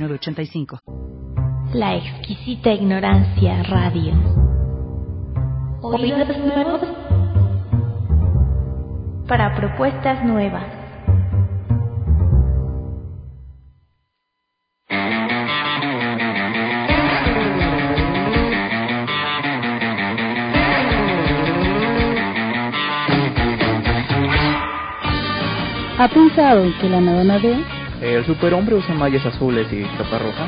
906985. La exquisita ignorancia radio. Oídos nuevos para propuestas nuevas. ¿Ha pensado que la Madonna de El superhombre usa mallas azules y capa roja.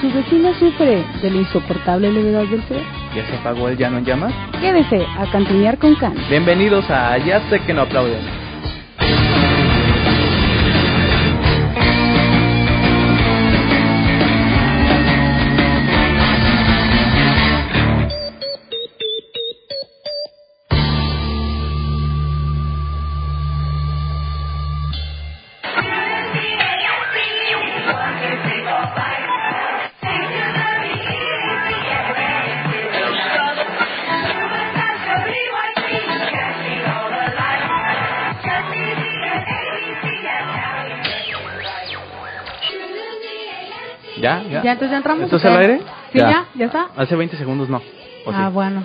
su vecina sufre de la insoportable levedad del ser? ¿Ya se apagó el llano en llamas? Quédese a cantinear con Can. Bienvenidos a Ya sé que no aplauden. ¿Ya? ¿Ya? ¿Ya entonces ya entramos? ¿Esto es al aire? Sí, ya, ya está. Hace 20 segundos no. Ah, bueno.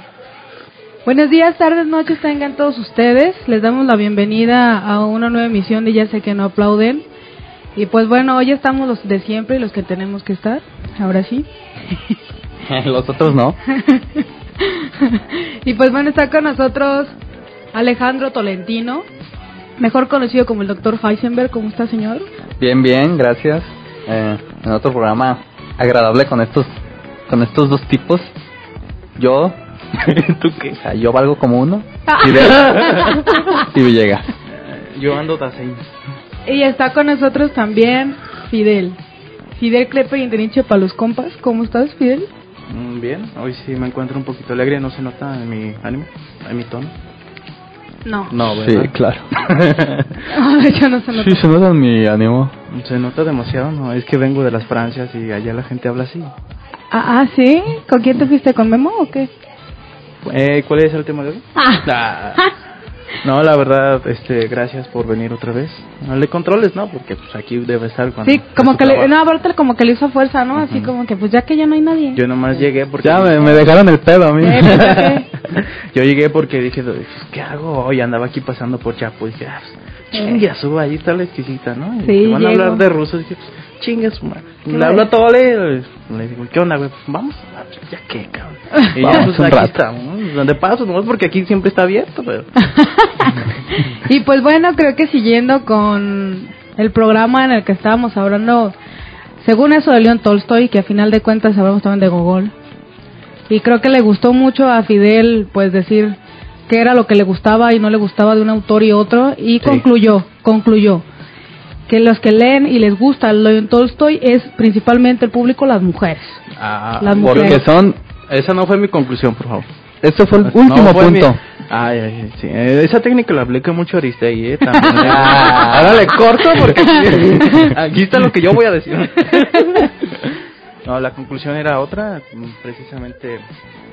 Buenos días, tardes, noches, tengan todos ustedes. Les damos la bienvenida a una nueva emisión de Ya sé que no aplauden. Y pues bueno, hoy estamos los de siempre y los que tenemos que estar. Ahora sí. Los otros no. y pues bueno, está con nosotros Alejandro Tolentino, mejor conocido como el doctor Heisenberg. ¿Cómo está, señor? Bien, bien, gracias. Eh, en otro programa agradable con estos con estos dos tipos. Yo, ¿tú qué? O sea, yo valgo como uno. Fidel y Villegas. Yo ando así. Y está con nosotros también Fidel. Fidel Clepe y Inteniche para los compas. ¿Cómo estás, Fidel? Mm, Bien, hoy sí me encuentro un poquito alegre, no se nota en mi ánimo, en mi tono. No. No, Sí, claro. de hecho no se nota. Sí, se nota en mi ánimo. Se nota demasiado, ¿no? Es que vengo de las Francias y allá la gente habla así. Ah, ah, ¿sí? ¿Con quién te fuiste? ¿Con Memo o qué? Eh, ¿Cuál es el tema de hoy? Ah. No, la verdad, este, gracias por venir otra vez. No le controles, ¿no? Porque pues aquí debe estar cuando... Sí, como que le, no, aparte como que le hizo fuerza, ¿no? Así Ujú. como que pues ya que ya no hay nadie. Yo nomás llegué porque... Ya me, me dejaron el pedo a mí. Eh, pues, Yo llegué porque dije, pues, ¿qué hago hoy? Andaba aquí pasando por Chapo y dije, ah, pues, chinga, suba, ahí está la exquisita, ¿no? Y Sí, van a hablar de rusos. dije, pues, chinga su madre. ¿Qué Le va? hablo a Tole, le digo, ¿qué onda, güey? Pues, vamos, ya qué, cabrón. Y ya, Vamos, pues, un aquí rato. estamos. Donde paso, nomás porque aquí siempre está abierto, pero... y pues bueno, creo que siguiendo con el programa en el que estábamos hablando, según eso de León Tolstoy, que a final de cuentas hablamos también de Gogol. Y creo que le gustó mucho a Fidel, pues decir qué era lo que le gustaba y no le gustaba de un autor y otro. Y concluyó, concluyó que los que leen y les gusta León Tolstoy es principalmente el público, las mujeres. Ah, Las Porque mujeres. son. Esa no fue mi conclusión, por favor. Este fue el No último fue mi- punto. Ay, ay, ay, sí. Eh, Esa técnica la aplica mucho Aristegui, ¿eh? También. Ahora le corto porque aquí está lo que yo voy a decir. No, la conclusión era otra, mm, precisamente.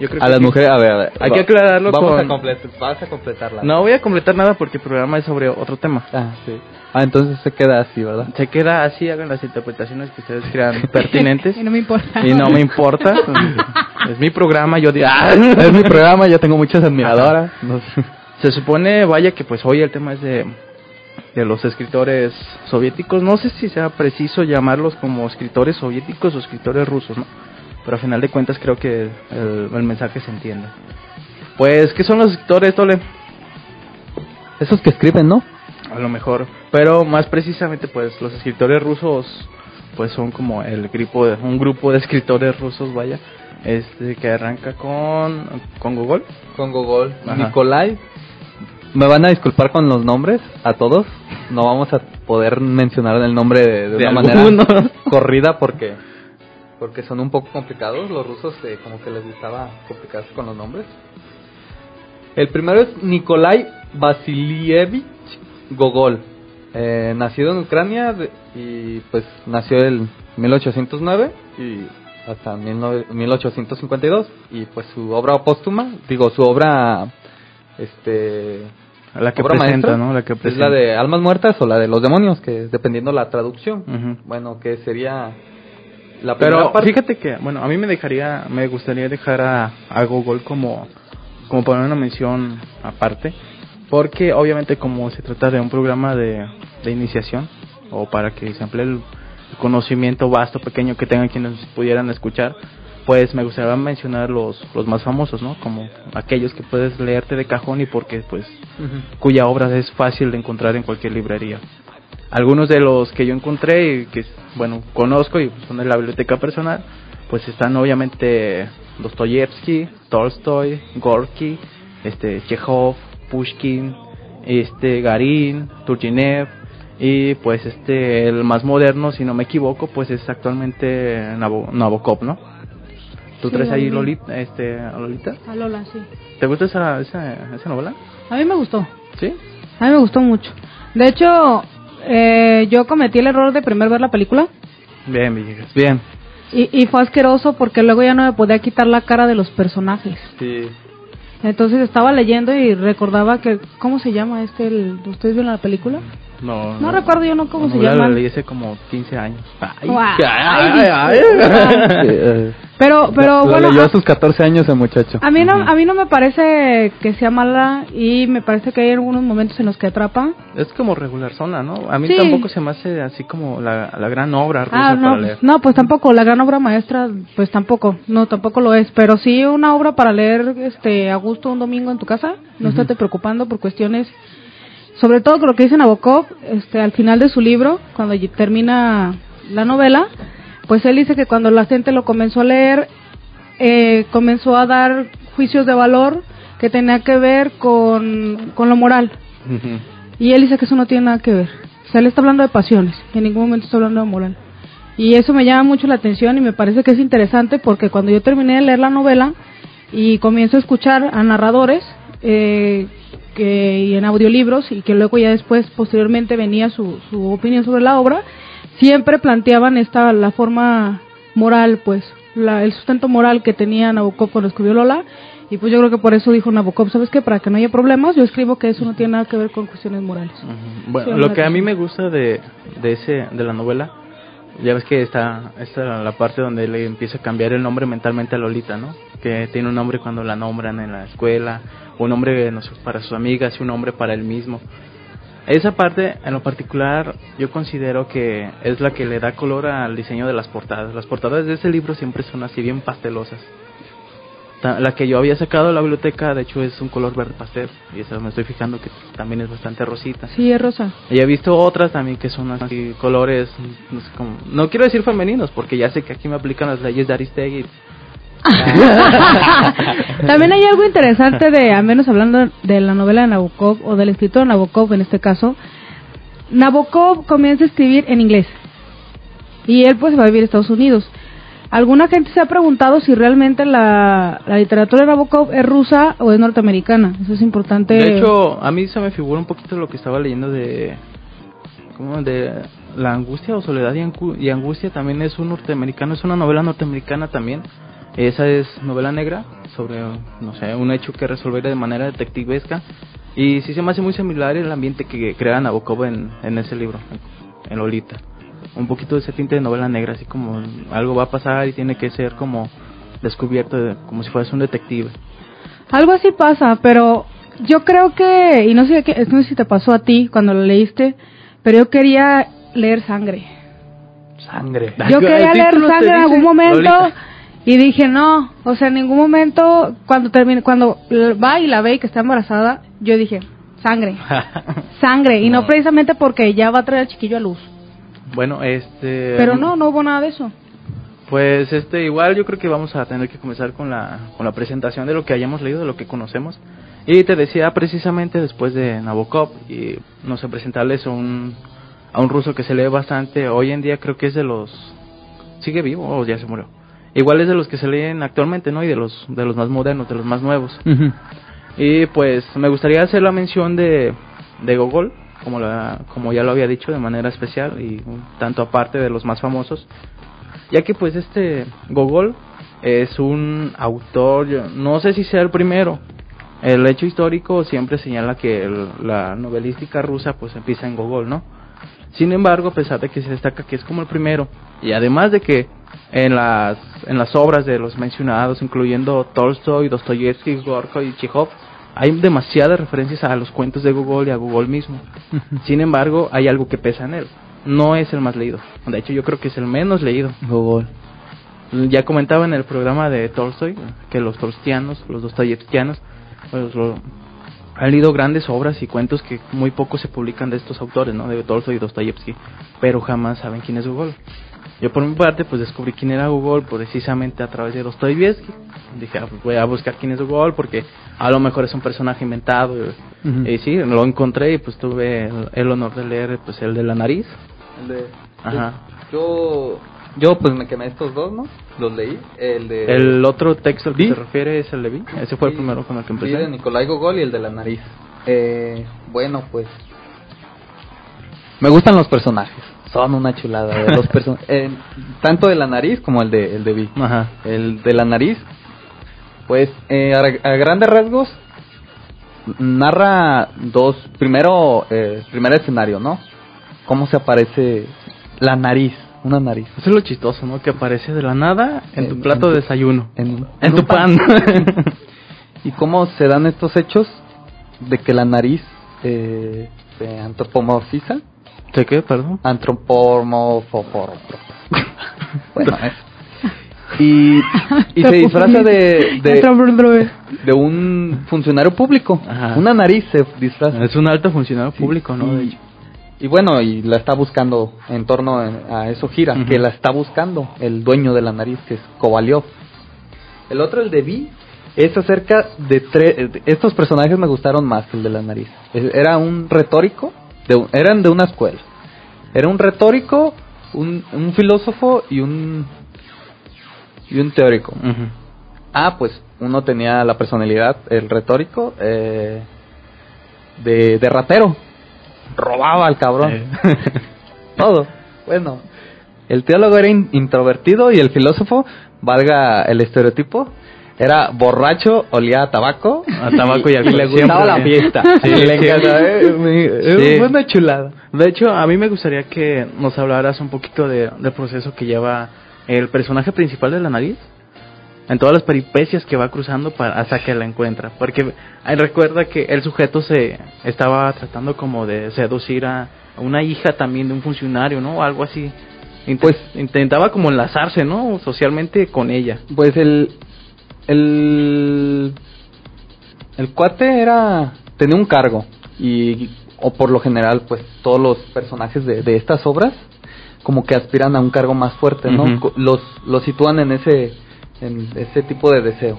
Yo creo A que las sí. mujeres, a ver, a ver. Hay que aclararlo Vamos con- a completar, vas a completarla. No voy a completar nada porque el programa es sobre otro tema. Ah, sí. Ah, entonces se queda así, ¿verdad? Se queda así, hagan las interpretaciones que ustedes crean pertinentes. Y no me importa. y no me importa. Es mi programa, yo digo. "Ah". Es mi programa, yo tengo muchas admiradoras. No sé. Se supone, vaya, que pues hoy el tema es de, de los escritores soviéticos. No sé si sea preciso llamarlos como escritores soviéticos o escritores rusos, ¿no? Pero a final de cuentas creo que el, el mensaje se entiende. Pues, ¿qué son los escritores, Tole? Esos que escriben, ¿no? A lo mejor. Pero más precisamente, pues, los escritores rusos, pues son como el grupo de, un grupo de escritores rusos, vaya, este que arranca con, con Gogol. Con Gogol. Ajá. Nikolai. Me van a disculpar con los nombres a todos. No vamos a poder mencionar el nombre de, de De una manera corrida porque porque son un poco complicados. Los rusos eh, como que les gustaba complicarse con los nombres. El primero es Nikolai Vasilievich Gogol, eh, nacido en Ucrania de- y pues nació en 1809 y hasta 19 1852 y pues su obra póstuma, digo su obra este La que presenta, maestra ¿no? La que es presenta. la de Almas Muertas o la de los demonios, que dependiendo la traducción. Bueno, que sería la Pero parte. fíjate que, bueno, a mí me dejaría, me gustaría dejar a, a Google como, como poner una mención aparte, porque obviamente como se trata de un programa de, de iniciación, o para que se amplíe el conocimiento vasto, pequeño que tengan quienes pudieran escuchar, pues me gustaría mencionar los, los más famosos, ¿no? Como aquellos que puedes leerte de cajón y porque, pues, cuya obra es fácil de encontrar en cualquier librería. Algunos de los que yo encontré y que, bueno, conozco y son de la biblioteca personal, pues están obviamente Dostoyevsky, Tolstoy, Gorky, este, Chekhov, Pushkin, este, Garin, Turgenev y pues este, el más moderno, si no me equivoco, pues es actualmente Nabo- Nabokov, ¿no? ¿Tú Sí, traes ahí. Lolita, este, a Lolita? A Lola, sí. ¿Te gusta esa, esa, esa novela? A mí me gustó. ¿Sí? A mí me gustó mucho. De hecho, eh, yo cometí el error de primero ver la película Bien, Villegas, bien. y, y fue asqueroso porque luego ya no me podía quitar la cara de los personajes. Sí. Entonces estaba leyendo y recordaba que, ¿cómo se llama este? El, ¿Ustedes vieron la película? No, No recuerdo yo no cómo se llama. La leí hace como 15 años. Ay, eh, Pero, pero bueno, leyó a, a sus 14 años el muchacho. a mí no, a mí no me parece que sea mala y me parece que hay algunos momentos en los que atrapa. Es como regular zona, ¿no? A mí Sí. tampoco se me hace así como la, la gran obra rusa Ah, no, para leer. pues, no, pues tampoco, la gran obra maestra, pues tampoco, no, tampoco lo es, pero sí una obra para leer este, a gusto un domingo en tu casa, no estate preocupando por cuestiones, sobre todo con lo que dice Nabokov, este, al final de su libro, cuando termina la novela, pues él dice que cuando la gente lo comenzó a leer, eh, comenzó a dar juicios de valor que tenía que ver con, con lo moral. Y él dice que eso no tiene nada que ver. O sea, él está hablando de pasiones, en ningún momento está hablando de moral. Y eso me llama mucho la atención y me parece que es interesante porque cuando yo terminé de leer la novela y comienzo a escuchar a narradores eh, que, y en audiolibros y que luego ya después, posteriormente, venía su, su opinión sobre la obra, siempre planteaban esta la forma moral, pues, la, el sustento moral que tenía Nabokov cuando escribió Lola. Y pues yo creo que por eso dijo Nabokov, ¿sabes qué? Para que no haya problemas, yo escribo que eso no tiene nada que ver con cuestiones morales. Bueno, Sí, lo que a mí me gusta de, de ese de la novela, ya ves que está esta la parte donde le empieza a cambiar el nombre mentalmente a Lolita, ¿no? Que tiene un nombre cuando la nombran en la escuela, un nombre no sé, para sus amigas y un nombre para él mismo. Esa parte, en lo particular, yo considero que es la que le da color al diseño de las portadas. Las portadas de ese libro siempre son así bien pastelosas. La que yo había sacado de la biblioteca, de hecho, es un color verde pastel. Y esa me estoy fijando que también es bastante rosita. Sí, es rosa. Y he visto otras también que son así colores, no, sé cómo- no quiero decir femeninos, porque ya sé que aquí me aplican las leyes de Aristegui. También hay algo interesante de, al menos hablando de la novela de Nabokov o del escritor Nabokov en este caso. Nabokov comienza a escribir en inglés y él pues va a vivir a Estados Unidos. Alguna gente se ha preguntado si realmente la, la literatura de Nabokov es rusa o es norteamericana. Eso es importante. De hecho, a mí se me figura un poquito lo que estaba leyendo de... ¿Cómo? De La angustia o soledad y, angu- y angustia también es un norteamericano, es una novela norteamericana también. Esa es novela negra sobre, no sé, un hecho que resolver de manera detectivesca. Y sí se me hace muy similar el ambiente que crea Nabokov en, en ese libro, en Lolita. Un poquito de ese tinte de novela negra, así como algo va a pasar y tiene que ser como descubierto, de- como si fueras un detective. Algo así pasa, pero yo creo que, y no sé, qué, no sé si te pasó a ti cuando lo leíste, pero yo quería leer sangre. Sangre. Yo quería leer sangre en algún momento Lolita. Y dije no, o sea, en ningún momento cuando termine, cuando va y la ve y que está embarazada, yo dije sangre, sangre y no. No. precisamente porque ya va a traer al chiquillo a luz, Bueno, este... pero no, no hubo nada de eso. Pues este igual yo creo que vamos a tener que comenzar con la con la presentación de lo que hayamos leído, de lo que conocemos. Y te decía precisamente después de Nabokov y no sé presentarles a un a un ruso que se lee bastante hoy en día creo que es de los sigue vivo o ya se murió. Igual es de los que se leen actualmente, ¿no? Y de los, de los más modernos, de los más nuevos. Y pues me gustaría hacer la mención de, de Gogol, como, la, como ya lo había dicho, de manera especial y un tanto aparte de los más famosos, ya que pues este Gogol es un autor, no sé si sea el primero, el hecho histórico siempre señala que el- la novelística rusa pues empieza en Gogol, ¿no? Sin embargo, a pesar de que se destaca que es como el primero, y además de que en las, en las obras de los mencionados, incluyendo Tolstoy, Dostoyevsky, Gorko y Chekhov, hay demasiadas referencias a los cuentos de Gogol y a Gogol mismo. Sin embargo, hay algo que pesa en él. No es el más leído. De hecho, yo creo que es el menos leído. Gogol. Ya comentaba en el programa de Tolstoy que los tolstianos, los dostoyevskianos, pues lo- han leído grandes obras y cuentos que muy poco se publican de estos autores, ¿no? De Tolstoy y Dostoyevsky, pero jamás saben quién es Gogol. Yo por mi parte pues descubrí quién era Gogol precisamente a través de Dostoyevsky. Dije, ah, pues voy a buscar quién es Gogol porque a lo mejor es un personaje inventado. Y sí, lo encontré y pues tuve el, el honor de leer pues el de la nariz. El de- Ajá. Yo, yo pues me quemé estos dos, ¿no? Los leí. El de... El otro texto al que se refiere es el de Vi. Ese fue el primero con el que empecé. de Nicolai Gogol y el de la nariz. Eh, bueno, pues... Me gustan los personajes. Son una chulada. de los eh, tanto de la nariz como el de, el de Vi. Ajá. El de la nariz, pues eh, a, a grandes rasgos narra dos, primero, eh, primer escenario, ¿no? Cómo se aparece la nariz, una nariz. Eso es lo chistoso, ¿no? Que aparece de la nada en tu plato en de desayuno. En, tu pan. y cómo se dan estos hechos de que la nariz eh, se antropomorfiza. ¿De qué? Perdón. Antropomorfo. bueno, eso. Y, y se disfraza de, de, de un funcionario público. Ajá. Una nariz se disfraza. Es un alto funcionario público, ¿no? Y, bueno, y la está buscando en torno a eso gira, que la está buscando el dueño de la nariz, que es Kovaliov. El otro, el de Vi, es acerca de tres... Estos personajes me gustaron más que el de la nariz. Es- Era un retórico, de eran de una escuela. Era un retórico, un, un filósofo y un... y un teórico. Ah, pues uno tenía la personalidad, el retórico, eh, de, de ratero. Robaba al cabrón. Eh. Todo. Bueno, el teólogo era in- introvertido y el filósofo, valga el estereotipo, era borracho, olía a tabaco. A tabaco y alcohol, le gustaba la fiesta. Sí, Y le sí. encantaba. eh, eh, Sí. Fue una chulada. De hecho, a mí me gustaría que nos hablaras un poquito de, del proceso que lleva el personaje principal de la nariz. En todas las peripecias que va cruzando para, hasta que la encuentra. Porque ay, recuerda que el sujeto se estaba tratando como de seducir a una hija también de un funcionario, ¿no? Algo así. Pues- intentaba como enlazarse, ¿no? Socialmente con ella. Pues el, el, el cuate era, tenía un cargo y, o por lo general, pues todos los personajes de, de estas obras como que aspiran a un cargo más fuerte, ¿no? Los, los sitúan en ese, en ese tipo de deseo.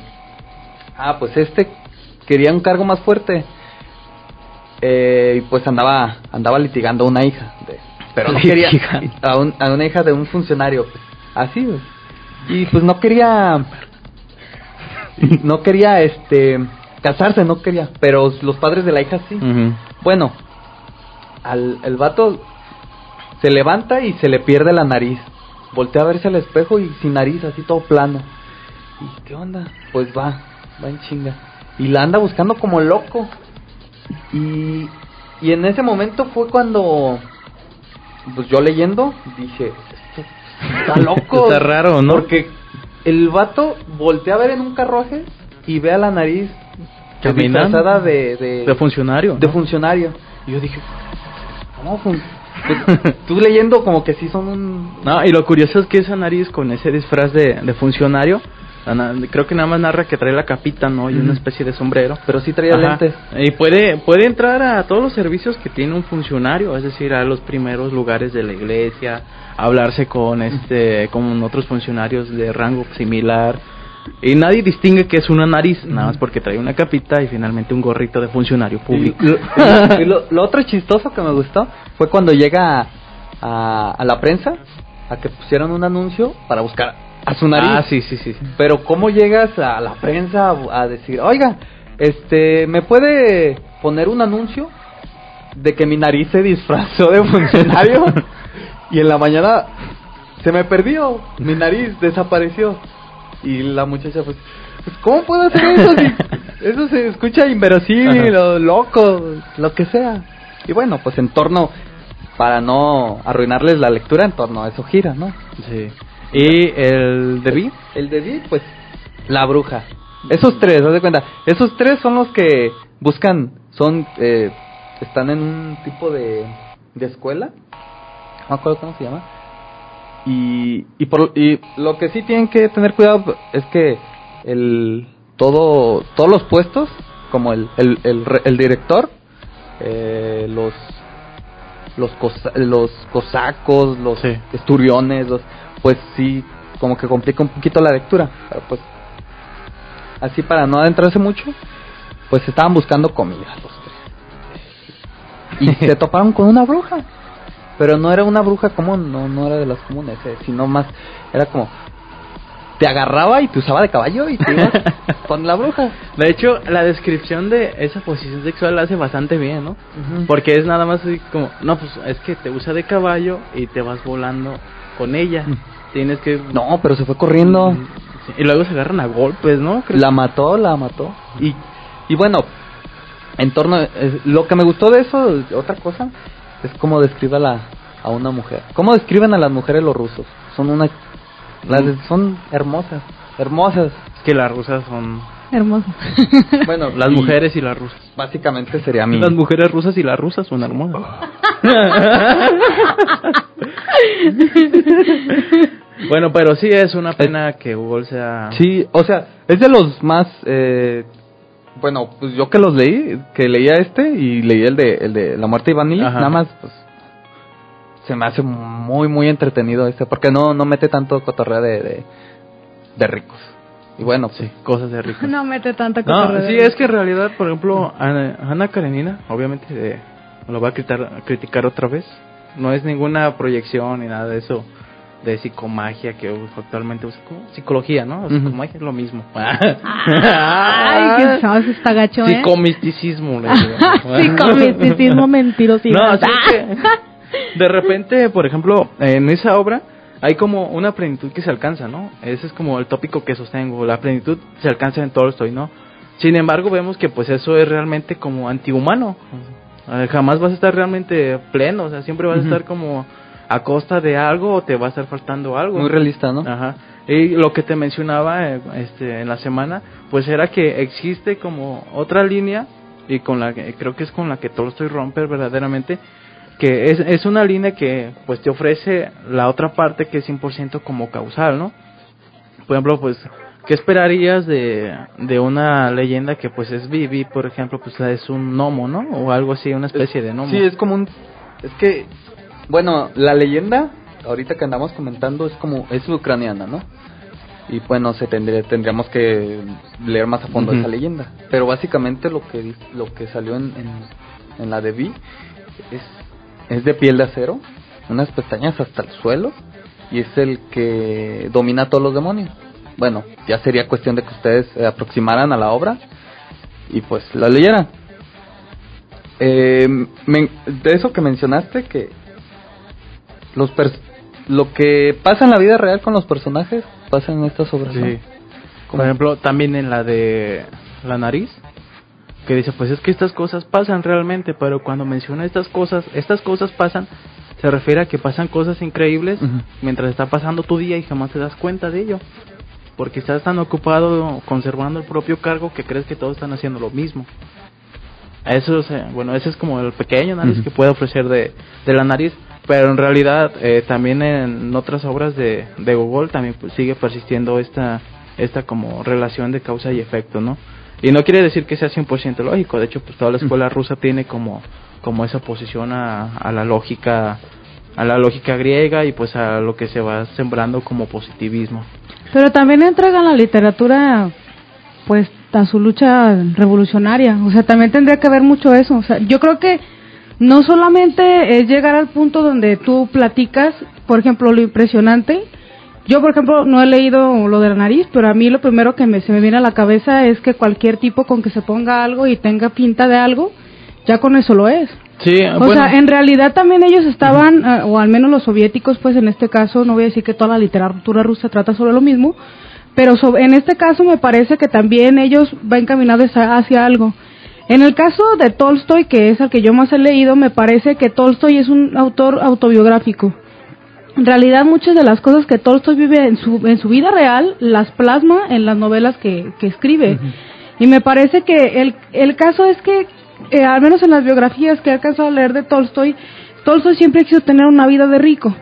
Ah, pues este quería un cargo más fuerte eh, y pues andaba, andaba litigando a una hija, de- pero no quería a, un- a una hija de un funcionario, pues, así, pues. y pues no quería no quería este casarse, no quería, pero los padres de la hija sí. Bueno, al el vato se levanta y se le pierde la nariz. Voltea a verse al espejo y sin nariz, así todo plano. ¿Y qué onda? Pues va, va en chinga. Y la anda buscando como loco. Y, y en ese momento fue cuando, pues yo leyendo, dije, está loco. Está raro, ¿no? Porque el vato voltea a ver en un carruaje y ve a la nariz Caminando. de, de, De funcionario. de ¿no? funcionario. Y yo dije, ¿cómo? fun- tú leyendo como que sí son un... No, y lo curioso es que esa nariz con ese disfraz de, de funcionario, creo que nada más narra que trae la capita, ¿no? Y una especie de sombrero. Pero sí traía Ajá. lentes. Y puede, puede entrar a todos los servicios que tiene un funcionario, es decir, a los primeros lugares de la iglesia, hablarse con este, con otros funcionarios de rango similar. Y nadie distingue que es una nariz, nada más porque trae una capita y finalmente un gorrito de funcionario público. Y lo, y lo- lo otro chistoso que me gustó fue cuando llega a, a- a la prensa a que pusieran un anuncio para buscar a su nariz. Ah, sí, sí, sí. sí. Pero ¿cómo llegas a la prensa a, a decir, oiga, este, ¿me puede poner un anuncio de que mi nariz se disfrazó de funcionario? y en la mañana se me perdió, mi nariz desapareció. Y la muchacha pues, ¿cómo puedo hacer eso? Si eso se escucha inverosímil o loco, lo que sea. Y bueno, pues en torno, para no arruinarles la lectura, en torno a eso gira, ¿no? Sí. ¿Y el de Vi? El de Vi, pues, la bruja. Esos tres, haz de cuenta. Esos tres son los que buscan, son, eh, están en un tipo de, de escuela. No me acuerdo cómo se llama. Y, y, por, y lo que sí tienen que tener cuidado es que el, todo, todos los puestos, como el, el, el, el director, eh, los los cosa- los cosacos, los Sí. esturiones, los, pues sí, como que complica un poquito la lectura. Pero pues, así para no adentrarse mucho, pues estaban buscando comida los tres. Y se toparon con una bruja. Pero no era una bruja común, no, no era de las comunes, eh, sino más, era como, te agarraba y te usaba de caballo y te ibas con la bruja. De hecho, la descripción de esa posición sexual la hace bastante bien, ¿no? Porque es nada más así como, no, pues es que te usa de caballo y te vas volando con ella. Tienes que... No, pero se fue corriendo. Sí, Y luego se agarran a golpes, ¿no? Creo- La mató, la mató. Y, y bueno, en torno. eh, lo que me gustó de eso, otra cosa, es cómo describe a, la, a una mujer. ¿Cómo describen a las mujeres los rusos? Son una. Las, son hermosas. Hermosas. Es que las rusas son... Hermoso. Bueno, Las y mujeres y las rusas. Básicamente sería mi. Las mujeres rusas y las rusas son hermosas. bueno, pero sí es una pena que Google sea... Sí, o sea, es de los más. Eh, bueno, pues yo que los leí, que leía este y leí el de, el de La muerte de Iván Illich, nada más, pues. Se me hace muy, muy entretenido este, porque no, no mete tanto cotorreo de, de, de ricos. Y bueno, pues, Sí, cosas de ricos. No mete tanta No, cotorreo. sí, es que en realidad, por ejemplo, Ana, Ana Karenina, obviamente eh, lo va a criticar, criticar otra vez. No es ninguna proyección ni nada de eso de psicomagia que actualmente usa como psicología, ¿no? Psicomagia es lo mismo. Ay, que sabes, está gacho, ¿eh? Psicomisticismo, le digo. Psicomisticismo mentiroso. No, así que de repente, por ejemplo, en esa obra hay como una plenitud que se alcanza, ¿no? Ese es como el tópico que sostengo, la plenitud se alcanza en Tolstoy, ¿no? Sin embargo, vemos que pues eso es realmente como antihumano. Jamás vas a estar realmente pleno, o sea, siempre vas a estar como a costa de algo o te va a estar faltando algo. muy realista, ¿no? Ajá. Y lo que te mencionaba eh, este, en la semana, pues era que existe como otra línea, y con la que creo que es con la que Tolstoy rompe verdaderamente, que es, es una línea que pues te ofrece la otra parte que es 100% como causal, ¿no? Por ejemplo, pues, ¿qué esperarías de, de una leyenda que pues es Vivi, por ejemplo, pues es un gnomo, ¿no? O algo así, una especie de gnomo. Sí, es como un. Es que. Bueno, la leyenda, ahorita que andamos comentando, es como. Es ucraniana, ¿no? Y bueno, se tendría, tendríamos que leer más a fondo esa leyenda. Pero básicamente lo que lo que salió en, en, en la de Vi es, es de piel de acero, unas pestañas hasta el suelo, y es el que domina a todos los demonios. Bueno, ya sería cuestión de que ustedes se aproximaran a la obra y pues la leyeran. Eh, men- de eso que mencionaste, que los lo que pasa en la vida real con los personajes pasa en estas obras. ¿no? Sí. Por ejemplo, también en la de la nariz, que dice, pues es que estas cosas pasan realmente, pero cuando menciona estas cosas, estas cosas pasan, se refiere a que pasan cosas increíbles mientras está pasando tu día y jamás te das cuenta de ello. Porque estás tan ocupado conservando el propio cargo que crees que todos están haciendo lo mismo. Eso es, bueno, ese es como el pequeño nariz Ujú. que puede ofrecer de, de la nariz, pero en realidad eh, también en otras obras de, de Google también pues, sigue persistiendo esta, esta como relación de causa y efecto, ¿no? Y no quiere decir que sea 100% lógico, de hecho pues toda la escuela rusa tiene como, como esa posición a, a la lógica a la lógica griega y pues a lo que se va sembrando como positivismo. Pero también entregan la literatura, pues, a su lucha revolucionaria. O sea, también tendría que haber mucho eso. O sea, yo creo que no solamente es llegar al punto donde tú platicas, por ejemplo, lo impresionante. Yo, por ejemplo, no he leído lo de la nariz, pero a mí lo primero que me, se me viene a la cabeza es que cualquier tipo con que se ponga algo y tenga pinta de algo, ya con eso lo es. Sí, O bueno, sea, en realidad también ellos estaban, eh, o al menos los soviéticos, pues en este caso, no voy a decir que toda la literatura rusa trata sobre lo mismo, pero en este caso me parece que también ellos van encaminados hacia algo. En el caso de Tolstoy, que es el que yo más he leído, me parece que Tolstoy es un autor autobiográfico. En realidad muchas de las cosas que Tolstoy vive en su, en su vida real las plasma en las novelas que, que escribe. Y me parece que el, el caso es que, eh, al menos en las biografías que he alcanzado a leer de Tolstoy, Tolstoy siempre quiso tener una vida de rico.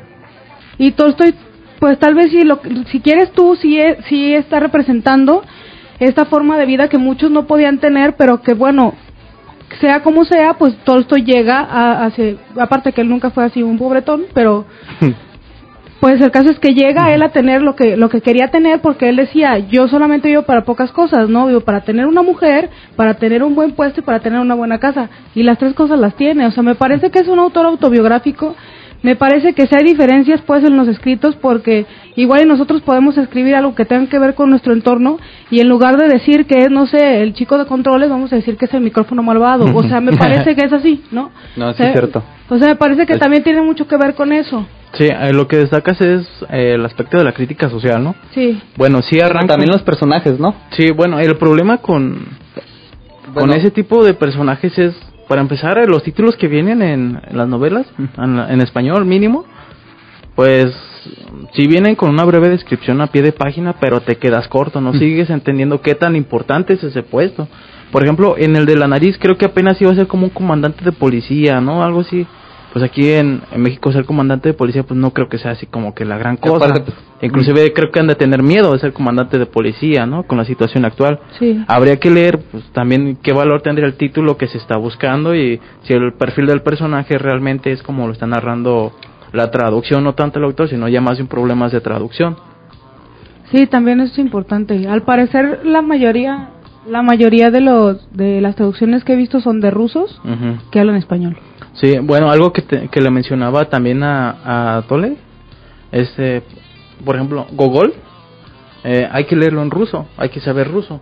Y Tolstoy, pues tal vez si, lo, si quieres tú, sí, e- sí está representando esta forma de vida que muchos no podían tener, pero que bueno, sea como sea, pues Tolstoy llega a, a se- aparte que él nunca fue así un pobretón, pero pues el caso es que llega él a tener lo que lo que quería tener porque él decía, yo solamente vivo para pocas cosas, ¿no? Vivo para tener una mujer, para tener un buen puesto y para tener una buena casa. Y las tres cosas las tiene. O sea, me parece que es un autor autobiográfico. Me parece que si hay diferencias pues en los escritos porque igual y nosotros podemos escribir algo que tenga que ver con nuestro entorno y en lugar de decir que es, no sé, el chico de controles, vamos a decir que es el micrófono malvado. O sea, me parece que es así, ¿no? No, O sí sea, es cierto. O sea, me parece que también tiene mucho que ver con eso. sí, eh, lo que destacas es eh, el aspecto de la crítica social, ¿no? Sí. Bueno, sí arranca... También los personajes, ¿no? Sí, bueno, el problema con, con ese tipo de personajes es, para empezar, eh, los títulos que vienen en, en las novelas, en, la- en español mínimo, pues sí vienen con una breve descripción a pie de página, pero te quedas corto, no sigues entendiendo qué tan importante es ese puesto. Por ejemplo, en el de la nariz creo que apenas iba a ser como un comandante de policía, ¿no? Algo así. Pues aquí en, en México ser comandante de policía, pues no creo que sea así como que la gran cosa. aparte, pues, Inclusive creo que han de tener miedo de ser comandante de policía, ¿no? Con la situación actual. Sí. Habría que leer pues, también qué valor tendría el título que se está buscando y si el perfil del personaje realmente es como lo está narrando la traducción, no tanto el autor, sino ya más de un problemas de traducción. Sí, también eso es importante. Al parecer la mayoría la mayoría de los de las traducciones que he visto son de rusos que hablan español. Sí, bueno, algo que, te- que le mencionaba también a, a Tole, este, por ejemplo, Gogol, eh, hay que leerlo en ruso, hay que saber ruso.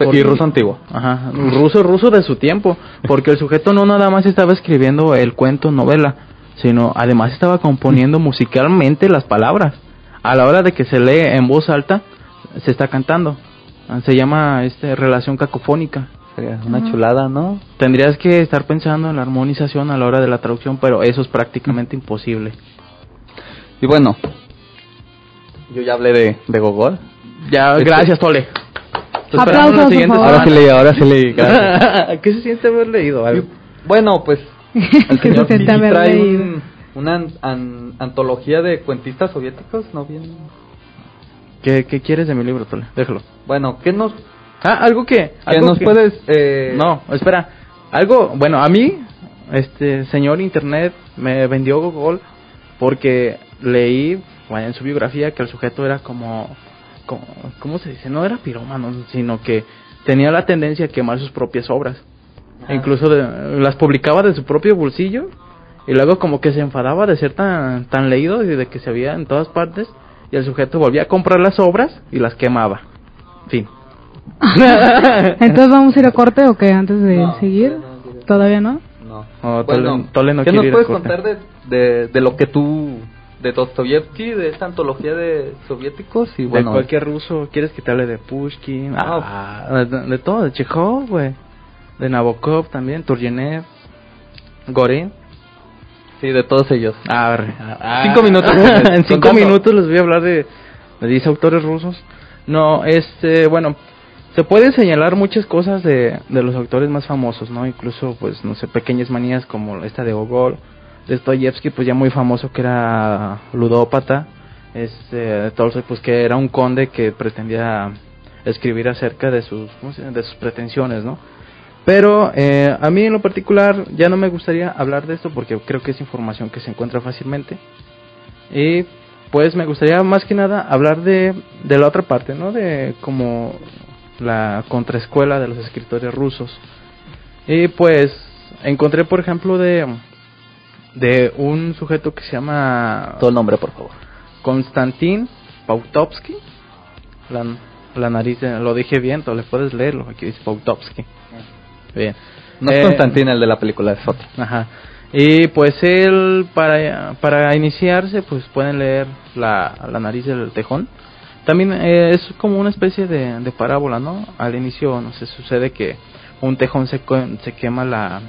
y Porque- ruso antiguo. Ajá, ruso, ruso de su tiempo, porque el sujeto no nada más estaba escribiendo el cuento, novela, sino además estaba componiendo musicalmente las palabras. A la hora de que se lee en voz alta, se está cantando. Se llama este relación cacofónica. Sería una chulada, ¿no? Tendrías que estar pensando en la armonización a la hora de la traducción, pero eso es prácticamente imposible. Y bueno, yo ya hablé de, de Gogol. Ya, Este- gracias, Tole. Aplausos, por favor. Ahora sí leí, ahora sí leí. ¿Qué se siente haber leído? Bueno, pues el se señor haber trae leído. un- una an- an- antología de cuentistas soviéticos, ¿no bien? ¿Qué, qué quieres de mi libro, Tole? Déjalo. Bueno, ¿qué nos, Ah, algo que... algo nos que- puedes...? Eh, No, espera. Algo, bueno, a mí, este señor Internet me vendió Google porque leí bueno, en su biografía que el sujeto era como, como, ¿cómo se dice? No era pirómano, sino que tenía la tendencia a quemar sus propias obras. Ajá. Incluso de- las publicaba de su propio bolsillo y luego como que se enfadaba de ser tan, tan leído y de que se veía en todas partes y el sujeto volvía a comprar las obras y las quemaba. Fin. Entonces vamos a ir a corte o qué antes de No, seguir? no, no, no. Todavía no. No. Oh, bueno, Tole- Tole no ¿qué nos puedes contar de, de, de lo que tú... de Dostoyevsky, de esta antología de soviéticos? Y bueno, de cualquier ruso, ¿quieres que te hable de Pushkin? Ah. Ah, de, de todo, de Chekhov, güey. De Nabokov también, Turgenev, Gorin. sí, de todos ellos. A ver, ah, Cinco minutos. en cinco minutos les voy a hablar de, de 10 autores rusos. No, este, bueno, se pueden señalar muchas cosas de, de los autores más famosos, ¿no? Incluso, pues, no sé, pequeñas manías como esta de Gogol, de Dostoyevsky, pues ya muy famoso que era ludópata, este, de Tolstoy, pues que era un conde que pretendía escribir acerca de sus, de sus pretensiones, ¿no? Pero eh, a mí en lo particular ya no me gustaría hablar de esto porque creo que es información que se encuentra fácilmente. Y pues me gustaría más que nada hablar de, de la otra parte, ¿no? De como la contraescuela de los escritores rusos. Y pues encontré, por ejemplo, de de un sujeto que se llama Todo el nombre, por favor. Konstantin Pautovsky. La, la nariz, de- lo dije bien, tú le puedes leerlo, aquí dice Pautovsky. Bien. No es Eh, el de la película, es otro. Ajá. Y pues él, para, para iniciarse, pues pueden leer la, la nariz del tejón. También eh, es como una especie de, de parábola, ¿no? Al inicio, no sé, sucede que un tejón se, se quema la,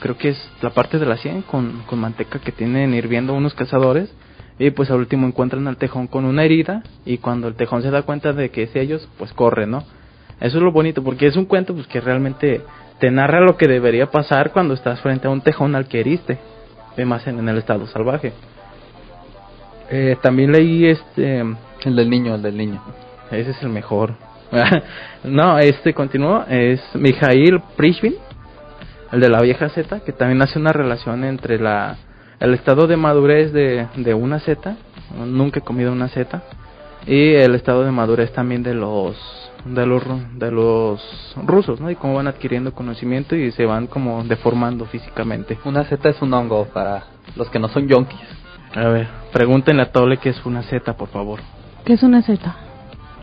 creo que es la parte de la sien con, con manteca que tienen hirviendo unos cazadores. Y pues al último encuentran al tejón con una herida y cuando el tejón se da cuenta de que es ellos, pues corre, ¿no? Eso es lo bonito, porque es un cuento pues que realmente te narra lo que debería pasar cuando estás frente a un tejón al que heriste, más en, en el estado salvaje. Eh, también leí este, El del niño, el del niño. ese es el mejor. no, este continuó, es Mijail Prishvin, el de la vieja Z, que también hace una relación entre la el estado de madurez de, de una Z, nunca he comido una Z, y el estado de madurez también de los de los de los rusos, ¿no? Y cómo van adquiriendo conocimiento y se van como deformando físicamente. Una Z es un hongo para los que no son yonkis. A ver, pregúntenle a Tole qué es una Z, por favor. ¿Qué es una Z?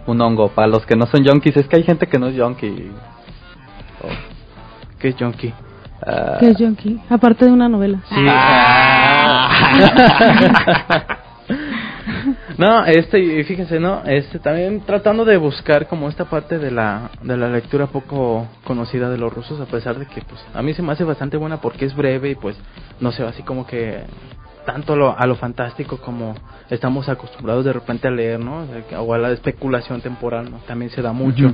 Un hongo para los que no son yonkis. Es que hay gente que no es yonki. ¿Qué es Jonky? Ah, ¿Qué es Yonki? Aparte de una novela. no, este, y fíjense, ¿no? Este, también tratando de buscar como esta parte de la, de la lectura poco conocida de los rusos, a pesar de que, pues, a mí se me hace bastante buena porque es breve y, pues, no sé, así como que tanto a lo, a lo fantástico como estamos acostumbrados de repente a leer, ¿no? O sea, que- O a la especulación temporal, ¿no? También se da mucho.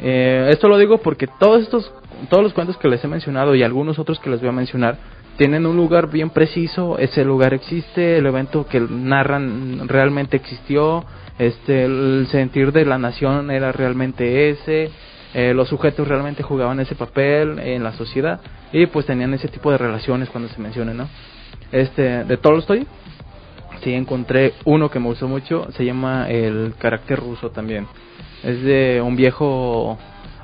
Eh, esto lo digo porque todos estos, todos los cuentos que les he mencionado y algunos otros que les voy a mencionar tienen un lugar bien preciso. Ese lugar existe, el evento que narran realmente existió, este, el sentir de la nación era realmente ese, eh, los sujetos realmente jugaban ese papel en la sociedad y pues tenían ese tipo de relaciones cuando se mencionan, ¿no? Este, de Tolstoy, sí encontré uno que me gustó mucho, se llama El carácter ruso también. Es de un viejo,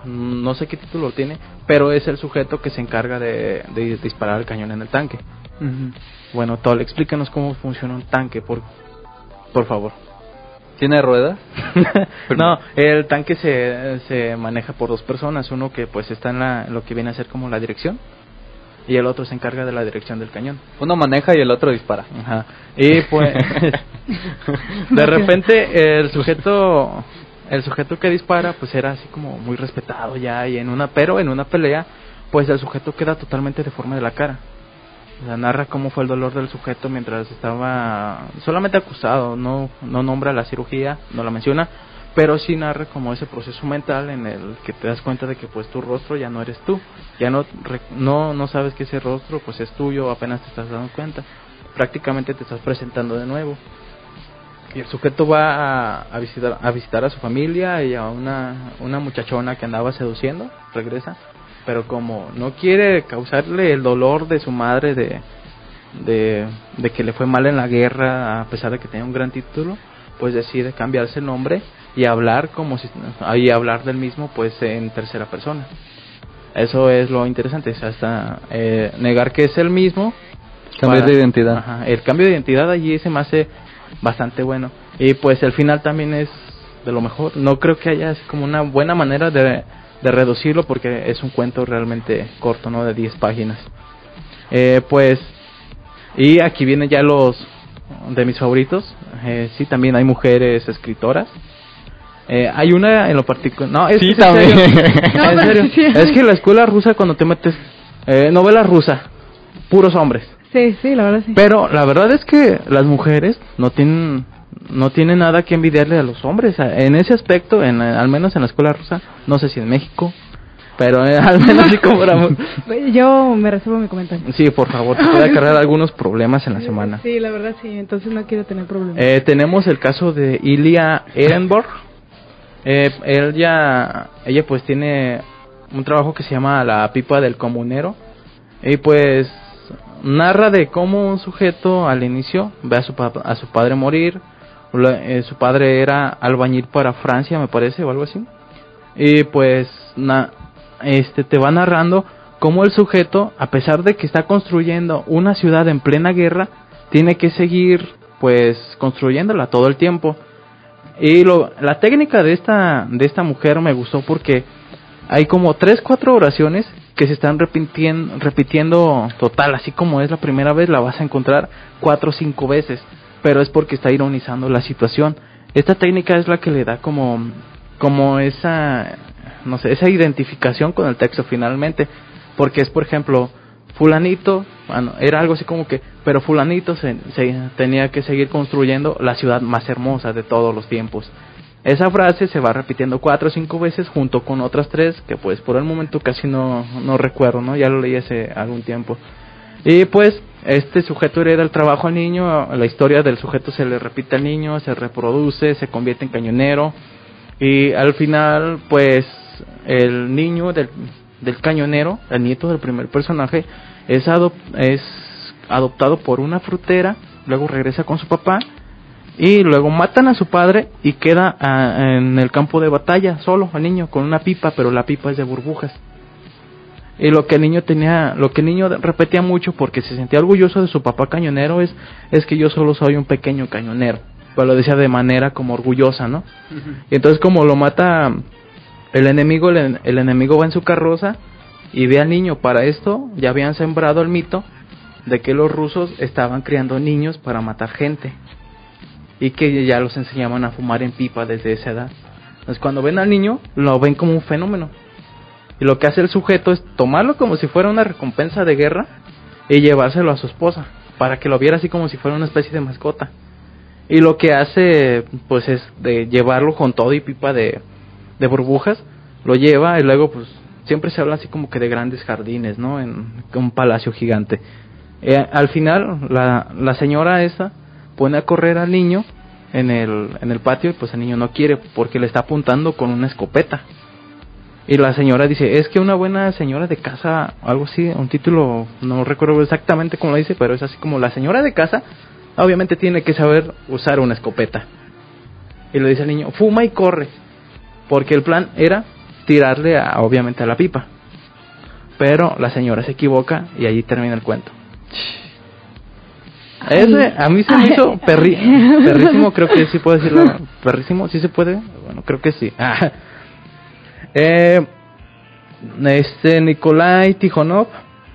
no sé qué título tiene, pero es el sujeto que se encarga de, de disparar el cañón en el tanque. ujú. Bueno, Tol, explícanos cómo funciona un tanque, por, por favor. ¿Tiene ruedas? no, el tanque se, se maneja por dos personas, uno que pues está en, la, en lo que viene a ser como la dirección y el otro se encarga de la dirección del cañón. Uno maneja y el otro dispara. Ajá. Y pues de repente el sujeto el sujeto que dispara pues era así como muy respetado ya y en una pero en una pelea pues el sujeto queda totalmente deforme de la cara. O sea, narra cómo fue el dolor del sujeto mientras estaba solamente acusado, no no nombra la cirugía, no la menciona, pero sí narra como ese proceso mental en el que te das cuenta de que pues tu rostro ya no eres tú, ya no no no sabes que ese rostro pues es tuyo, apenas te estás dando cuenta. Prácticamente te estás presentando de nuevo. Y el sujeto va a, visitar a visitar a su familia y a una una muchachona que andaba seduciendo, regresa, pero como no quiere causarle el dolor de su madre de, de que le fue mal en la guerra a pesar de que tenía un gran título, pues decide cambiarse el nombre y hablar como si y hablar del mismo pues en tercera persona. Eso es lo interesante, hasta eh, negar que es el mismo. Cambiar de identidad. Ajá, el cambio de identidad allí se me hace bastante bueno. Y pues el final también es de lo mejor. No creo que haya así como una buena manera de, de reducirlo porque es un cuento realmente corto, ¿no? De 10 páginas. Eh, pues, y aquí vienen ya los de mis favoritos. Eh, sí, también hay mujeres escritoras. Eh, hay una en lo particular. No, es Sí, que también. No, En serio. sí. Es que la escuela rusa, cuando te metes. Eh, novela rusa, puros hombres. Sí, sí, la verdad sí. Pero la verdad es que las mujeres no tienen no tienen nada que envidiarle a los hombres. En ese aspecto, en, al menos en la escuela rusa, no sé si en México, pero eh, al menos sí como éramos- Yo me reservo mi comentario. Sí, por favor, te puede acarrear algunos problemas en la semana. Sí, la verdad sí, entonces no quiero tener problemas. Eh, tenemos el caso de Ilia Ehrenborg. Eh, ella, ella pues tiene un trabajo que se llama La pipa del comunero. Y pues narra de cómo un sujeto al inicio ve a su, a su padre morir. Eh, su padre era albañil para Francia, me parece, o algo así. Y pues este te va narrando cómo el sujeto, a pesar de que está construyendo una ciudad en plena guerra, tiene que seguir pues construyéndola todo el tiempo. Y lo, la técnica de esta, de esta mujer me gustó porque hay como tres, cuatro oraciones que se están repitiendo, repitiendo total, así como es la primera vez, la vas a encontrar cuatro o cinco veces, pero es porque está ironizando la situación. Esta técnica es la que le da como, como esa, no sé, esa identificación con el texto finalmente, porque es, por ejemplo, fulanito, bueno, era algo así como que, pero fulanito se, se tenía que seguir construyendo la ciudad más hermosa de todos los tiempos. Esa frase se va repitiendo cuatro o cinco veces junto con otras tres que pues por el momento casi no, no recuerdo, ¿no? Ya lo leí hace algún tiempo. Y pues este sujeto hereda el trabajo al niño, la historia del sujeto se le repite al niño, se reproduce, se convierte en cañonero y al final pues el niño del, del cañonero, el nieto del primer personaje, es, adop es adoptado por una frutera, luego regresa con su papá y luego matan a su padre y queda ah, en el campo de batalla solo al niño con una pipa pero la pipa es de burbujas. Y lo que el niño tenía lo que el niño repetía mucho porque se sentía orgulloso de su papá cañonero es es que yo solo soy un pequeño cañonero pero lo decía de manera como orgullosa no y entonces como lo mata el enemigo el, el enemigo va en su carroza y ve al niño para esto ya habían sembrado el mito de que los rusos estaban criando niños para matar gente y que ya los enseñaban a fumar en pipa desde esa edad. Entonces cuando ven al niño, lo ven como un fenómeno. Y lo que hace el sujeto es tomarlo como si fuera una recompensa de guerra y llevárselo a su esposa, para que lo viera así como si fuera una especie de mascota. Y lo que hace, pues es de llevarlo con todo y pipa de, de burbujas, lo lleva y luego, pues siempre se habla así como que de grandes jardines, ¿no? En un palacio gigante. Eh, al final, la, la señora esa pone a correr al niño en el, en el patio y pues el niño no quiere porque le está apuntando con una escopeta. Y la señora dice, es que una buena señora de casa, algo así, un título, no recuerdo exactamente cómo lo dice, pero es así como la señora de casa, obviamente tiene que saber usar una escopeta. Y le dice al niño, fuma y corre, porque el plan era tirarle a, obviamente a la pipa. Pero la señora se equivoca y allí termina el cuento. Ese a mí se me hizo perri, perrísimo, creo que sí puedo decirlo. Perrísimo, sí se puede. Bueno, creo que sí. eh, este Nikolai Tijonov,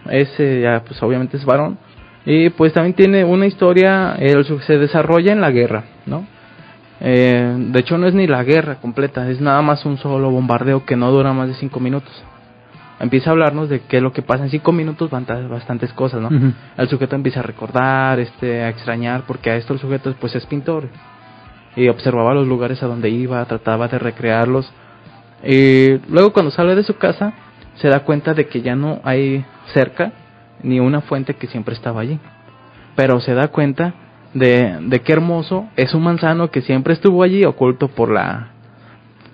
ese ya pues obviamente es varón. Y pues también tiene una historia, él se desarrolla en la guerra, ¿no? Eh, de hecho no es ni la guerra completa, es nada más un solo bombardeo que no dura más de cinco minutos empieza a hablarnos de qué es lo que pasa en cinco minutos, bastantes cosas, ¿no? El sujeto empieza a recordar, este, a extrañar, porque a esto el sujeto pues es pintor y observaba los lugares a donde iba, trataba de recrearlos. Y luego cuando sale de su casa se da cuenta de que ya no hay cerca ni una fuente que siempre estaba allí. Pero se da cuenta de, de qué hermoso es un manzano que siempre estuvo allí oculto por la,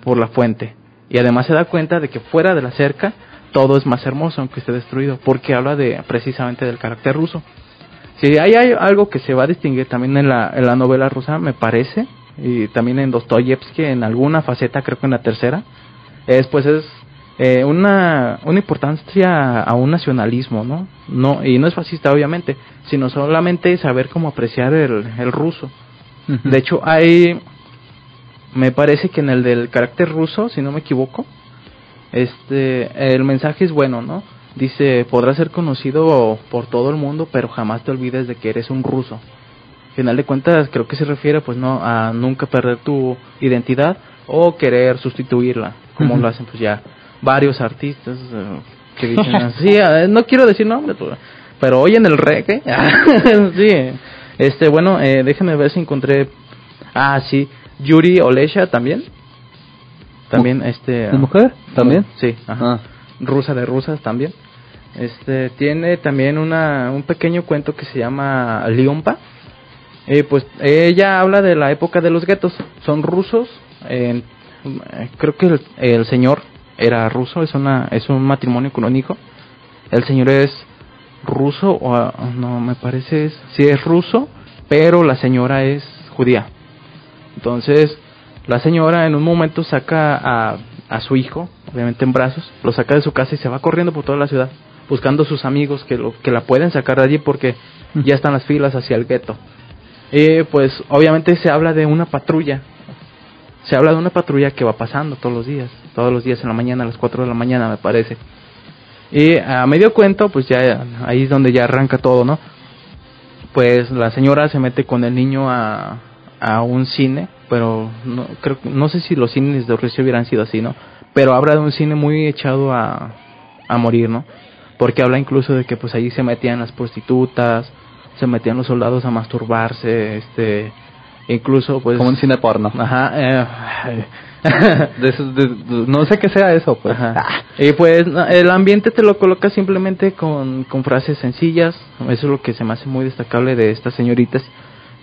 por la fuente. Y además se da cuenta de que fuera de la cerca todo es más hermoso aunque esté destruido, porque habla de precisamente del carácter ruso. Si hay, hay algo que se va a distinguir también en la, en la novela rusa, me parece, y también en Dostoyevsky, en alguna faceta, creo que en la tercera, es pues es eh, una, una importancia a un nacionalismo, ¿no? no Y no es fascista, obviamente, sino solamente saber cómo apreciar el, el ruso. De hecho, hay, me parece que en el del carácter ruso, si no me equivoco, este, el mensaje es bueno, ¿no? Dice, podrás ser conocido por todo el mundo, pero jamás te olvides de que eres un ruso. Al final de cuentas, creo que se refiere, pues, no, a nunca perder tu identidad o querer sustituirla, como lo hacen, pues, ya varios artistas eh, que dicen así. Eh, no quiero decir nombres, pero hoy en el reggae, sí. Este, bueno, eh, déjame ver si encontré. Ah, sí, Yuri Olesha también también este ¿De mujer también sí ajá. Ah. rusa de rusas también este tiene también una un pequeño cuento que se llama Liompa eh, pues ella habla de la época de los guetos son rusos eh, creo que el, señor era ruso es una es un matrimonio con un hijo el señor es ruso o no me parece sí es ruso pero la señora es judía entonces la señora en un momento saca a, a su hijo, obviamente en brazos, lo saca de su casa y se va corriendo por toda la ciudad, buscando sus amigos que, lo, que la pueden sacar de allí porque ya están las filas hacia el gueto. Y pues obviamente se habla de una patrulla. Se habla de una patrulla que va pasando todos los días, todos los días en la mañana, a las 4 de la mañana me parece. Y a medio cuento, pues ya ahí es donde ya arranca todo, ¿no? Pues la señora se mete con el niño a, a un cine, pero no creo no sé si los cines de Rusia hubieran sido así, ¿no? Pero habla de un cine muy echado a, a morir, ¿no? Porque habla incluso de que pues allí se metían las prostitutas, se metían los soldados a masturbarse, este, incluso pues... Como un cine porno. Ajá, eh, no sé qué sea eso, pues. Y pues el ambiente te lo coloca simplemente con, con frases sencillas, eso es lo que se me hace muy destacable de estas señoritas,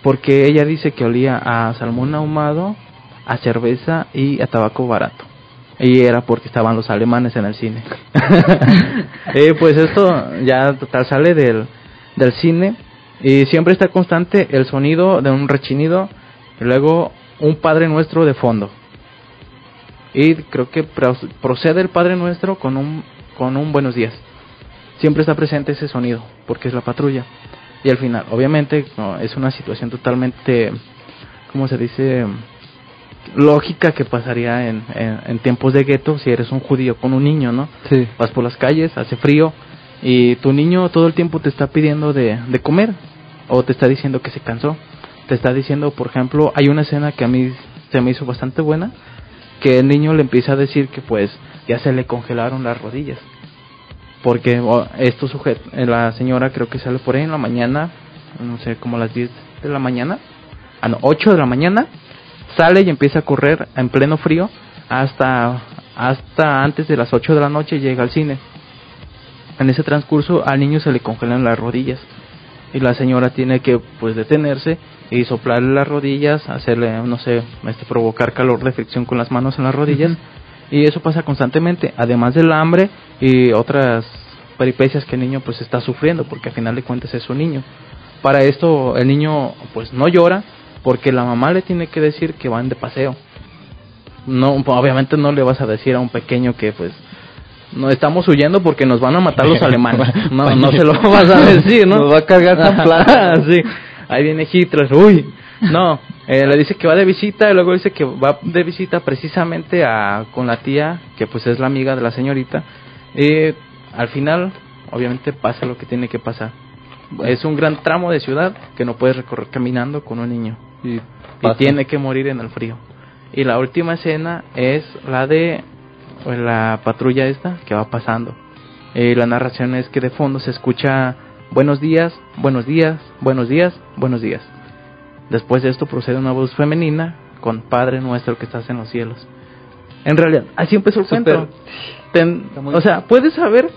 porque ella dice que olía a salmón ahumado, a cerveza y a tabaco barato. Y era porque estaban los alemanes en el cine. y pues esto ya total sale del, del cine y siempre está constante el sonido de un rechinido y luego un Padre Nuestro de fondo. Y creo que procede el Padre Nuestro con un, con un buenos días. Siempre está presente ese sonido, porque es la patrulla. Y al final, obviamente, es una situación totalmente, ¿cómo se dice? Lógica que pasaría en, en, tiempos de gueto si eres un judío con un niño, ¿no? Sí. Vas por las calles, hace frío, y tu niño todo el tiempo te está pidiendo de, de comer, o te está diciendo que se cansó. Te está diciendo, por ejemplo, hay una escena que a mí se me hizo bastante buena, que el niño le empieza a decir que pues ya se le congelaron las rodillas. Porque esto sujeto, eh, la señora creo que sale por ahí en la mañana, no sé, como a las 10 de la mañana, a no, 8 de la mañana, sale y empieza a correr en pleno frío hasta, hasta antes de las 8 de la noche llega al cine. En ese transcurso al niño se le congelan las rodillas y la señora tiene que pues detenerse y soplarle las rodillas, hacerle, no sé, este, provocar calor de fricción con las manos en las rodillas. Y eso pasa constantemente, además del hambre y otras peripecias que el niño pues está sufriendo, porque al final de cuentas es un niño. Para esto el niño pues no llora, porque la mamá le tiene que decir que van de paseo. No, obviamente no le vas a decir a un pequeño que pues no estamos huyendo porque nos van a matar los alemanes. No, no se lo vas a decir, ¿no? Nos va a cargar San Plan. sí ahí viene Hitler, uy, no, eh, le dice que va de visita y luego dice que va de visita precisamente a, con la tía, que pues es la amiga de la señorita, y al final, obviamente pasa lo que tiene que pasar. Es un gran tramo de ciudad que no puedes recorrer caminando con un niño y, tiene que morir en el frío. Y la última escena es la de pues, la patrulla esta que va pasando. Y la narración es que de fondo se escucha Buenos días, buenos días, buenos días, buenos días. Después de esto procede una voz femenina con Padre nuestro que estás en los cielos. En realidad, así empezó el cuento. o sea, puedes saber,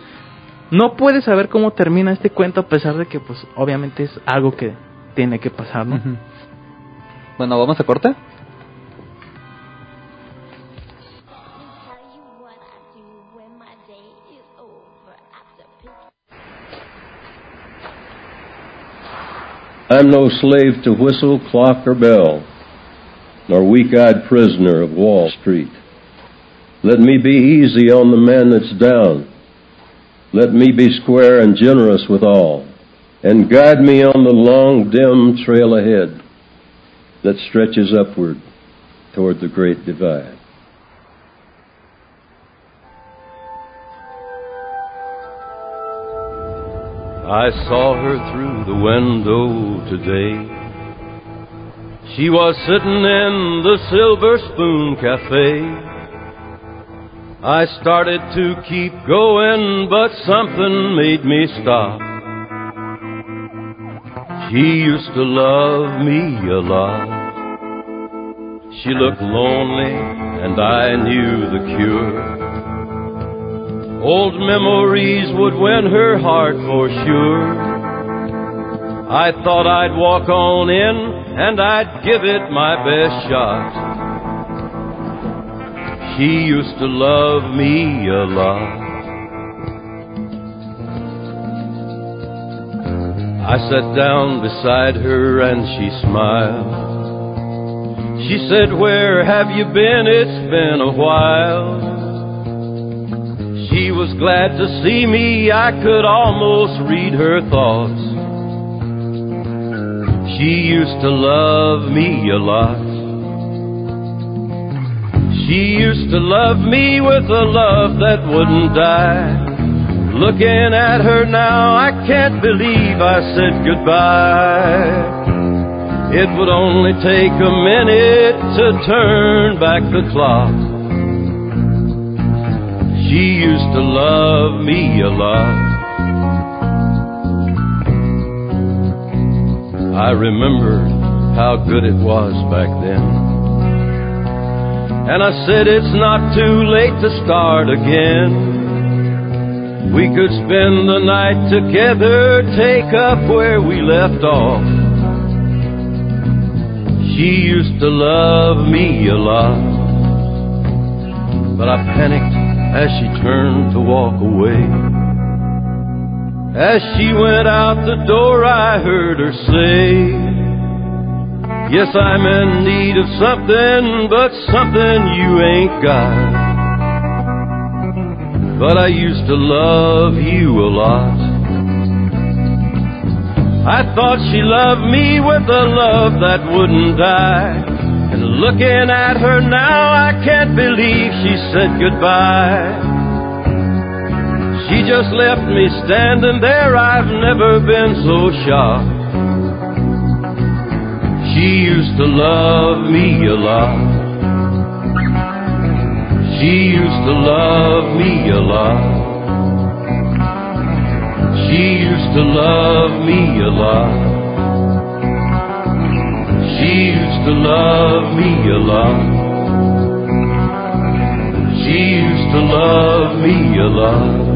no puedes saber cómo termina este cuento a pesar de que, pues, obviamente es algo que tiene que pasar, ¿no? Bueno, vamos a corte. I'm no slave to whistle, clock, or bell, nor weak eyed prisoner of Wall Street. Let me be easy on the man that's down. Let me be square and generous with all, and guide me on the long, dim trail ahead that stretches upward toward the great divide. I saw her through the window today. She was sitting in the Silver Spoon Cafe. I started to keep going, but something made me stop. She used to love me a lot. She looked lonely, and I knew the cure. Old memories would win her heart for sure. I thought I'd walk on in and I'd give it my best shot. She used to love me a lot. I sat down beside her and she smiled. She said, Where have you been? It's been a while. She was glad to see me, I could almost read her thoughts. She used to love me a lot. She used to love me with a love that wouldn't die. Looking at her now, I can't believe I said goodbye. It would only take a minute to turn back the clock. She used to love me a lot. I remember how good it was back then. And I said, It's not too late to start again. We could spend the night together, take up where we left off. She used to love me a lot. But I panicked as she turned to walk away. As she went out the door, I heard her say, Yes, I'm in need of something, but something you ain't got. But I used to love you a lot. I thought she loved me with a love that wouldn't die. And looking at her now, I can't believe she said goodbye. She just left me standing there, I've never been so shocked. She used to love me a lot. She used to love me a lot. She used to love me a lot. She used to love me a lot. She used to love me a lot.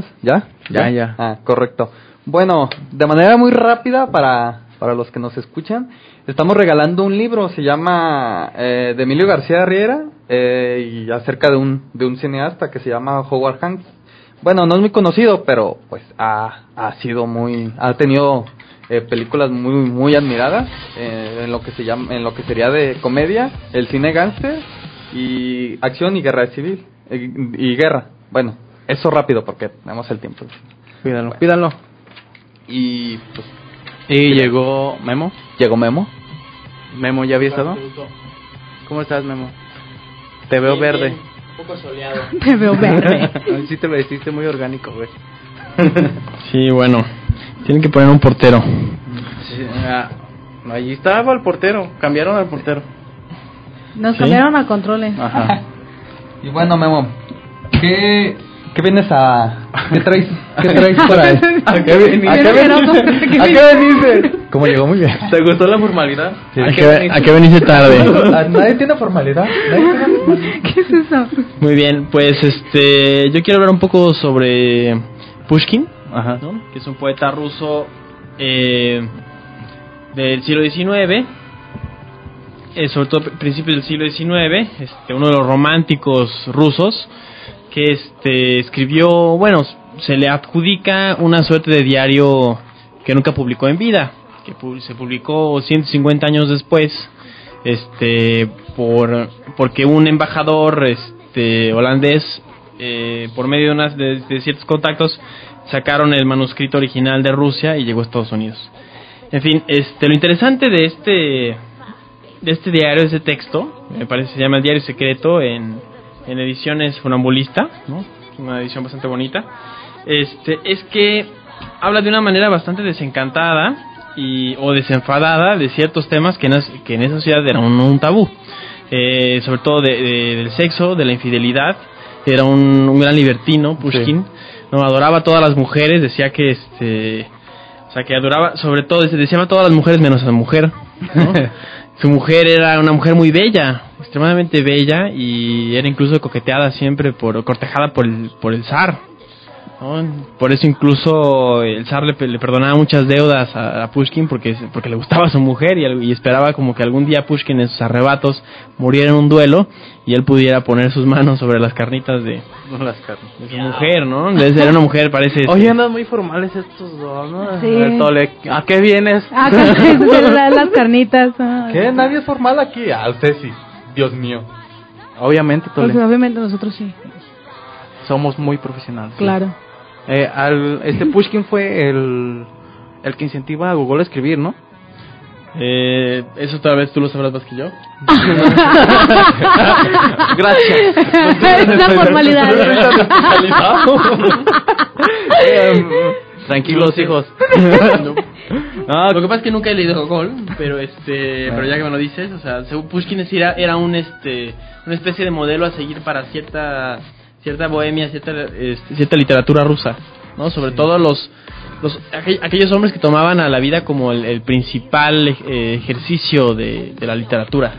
¿Estamos? ¿Ya? Ya, ya. Ah, correcto. Bueno, de manera muy rápida para, para los que nos escuchan, estamos regalando un libro, se llama eh, de Emilio García Riera eh, y acerca de un, de un cineasta que se llama Howard Hanks. Bueno, no es muy conocido, pero pues ha, ha sido muy, ha tenido eh, películas muy muy admiradas eh, en lo que se llama, en lo que sería de comedia, el cine gánster y acción y guerra civil eh, y guerra. Bueno, eso rápido porque tenemos el tiempo. Pídalo, pídalo. Y pues Y llegó Memo. llegó Memo. Memo, ¿ya había estado? ¿Cómo estás, Memo? Te veo verde. Un poco soleado. Te veo verde. Sí te vestiste muy orgánico, güey. Sí, bueno. Tienen que poner un portero. Sí, ah, allí estaba el portero. Cambiaron al portero. Nos ¿Sí? cambiaron a controles. Ajá. Y bueno, Memo, ¿qué, qué vienes a... ¿Qué traes, qué traes por ahí? ¿A qué veniste? ¿A qué veniste? ¿A qué veniste? ¿Cómo llegó muy bien? ¿Te gustó la formalidad? ¿A qué, a qué veniste tarde? ¿A- ¿Nadie tiene formalidad? ¿Nadie tiene formalidad? ¿Qué es eso? Muy bien, pues este, yo quiero hablar un poco sobre Pushkin, Ajá. ¿no? que es un poeta ruso eh, del siglo XIX, eh, sobre todo a principios del siglo XIX, este, uno de los románticos rusos, que este, escribió, bueno, se le adjudica una suerte de diario que nunca publicó en vida, que se publicó 150 años después, este, por, porque un embajador este, holandés, eh, por medio de, unas, de, ciertos contactos, sacaron el manuscrito original de Rusia y llegó a Estados Unidos. En fin, este, lo interesante de este, de este diario, de ese texto, me parece se llama El Diario Secreto en, en ediciones Funambulista, ¿no? una edición bastante bonita, este, es que habla de una manera bastante desencantada y, o desenfadada de ciertos temas que en, que en esa sociedad eran un, un tabú, Eh, sobre todo de- de- del sexo, de la infidelidad, era un, un gran libertino, Pushkin, no adoraba a todas las mujeres, decía que este o sea, que adoraba, sobre todo, decía a todas las mujeres menos a la mujer. ¿no? Su mujer era una mujer muy bella, extremadamente bella, y era incluso coqueteada siempre, por cortejada por el, por el zar. ¿No? Por eso incluso el zar le, le perdonaba muchas deudas a, a Pushkin porque, porque le gustaba su mujer y, esperaba como que algún día Pushkin en sus arrebatos muriera en un duelo y él pudiera poner sus manos sobre las carnitas de, Con las carnes. de su mujer, ¿no? Entonces era una mujer, parece... Oye, andan muy formales estos dos, ¿no? Sí. A ver, Tole, ¿a qué vienes? Ah, dan las carnitas. ¿Qué? Nadie es formal aquí. Ah, usted sí. Dios mío. Obviamente, Tole, Pues obviamente nosotros sí, somos muy profesionales. sí. Eh, al, este Pushkin fue el, el que incentiva a Google a escribir, ¿no? Eh, eso tal vez tú lo sabrás más que yo. Gracias. es una formalidad. Tranquilos, hijos. No, lo que pasa es que nunca he leído Gogol, pero este, pero ya que me lo dices, o sea, Pushkin era, era un este, una especie de modelo a seguir para cierta cierta bohemia, cierta este, cierta literatura rusa, ¿no? Sobre todo los los aqu- aquellos hombres que tomaban a la vida como el, el principal eh, ejercicio de, de la literatura,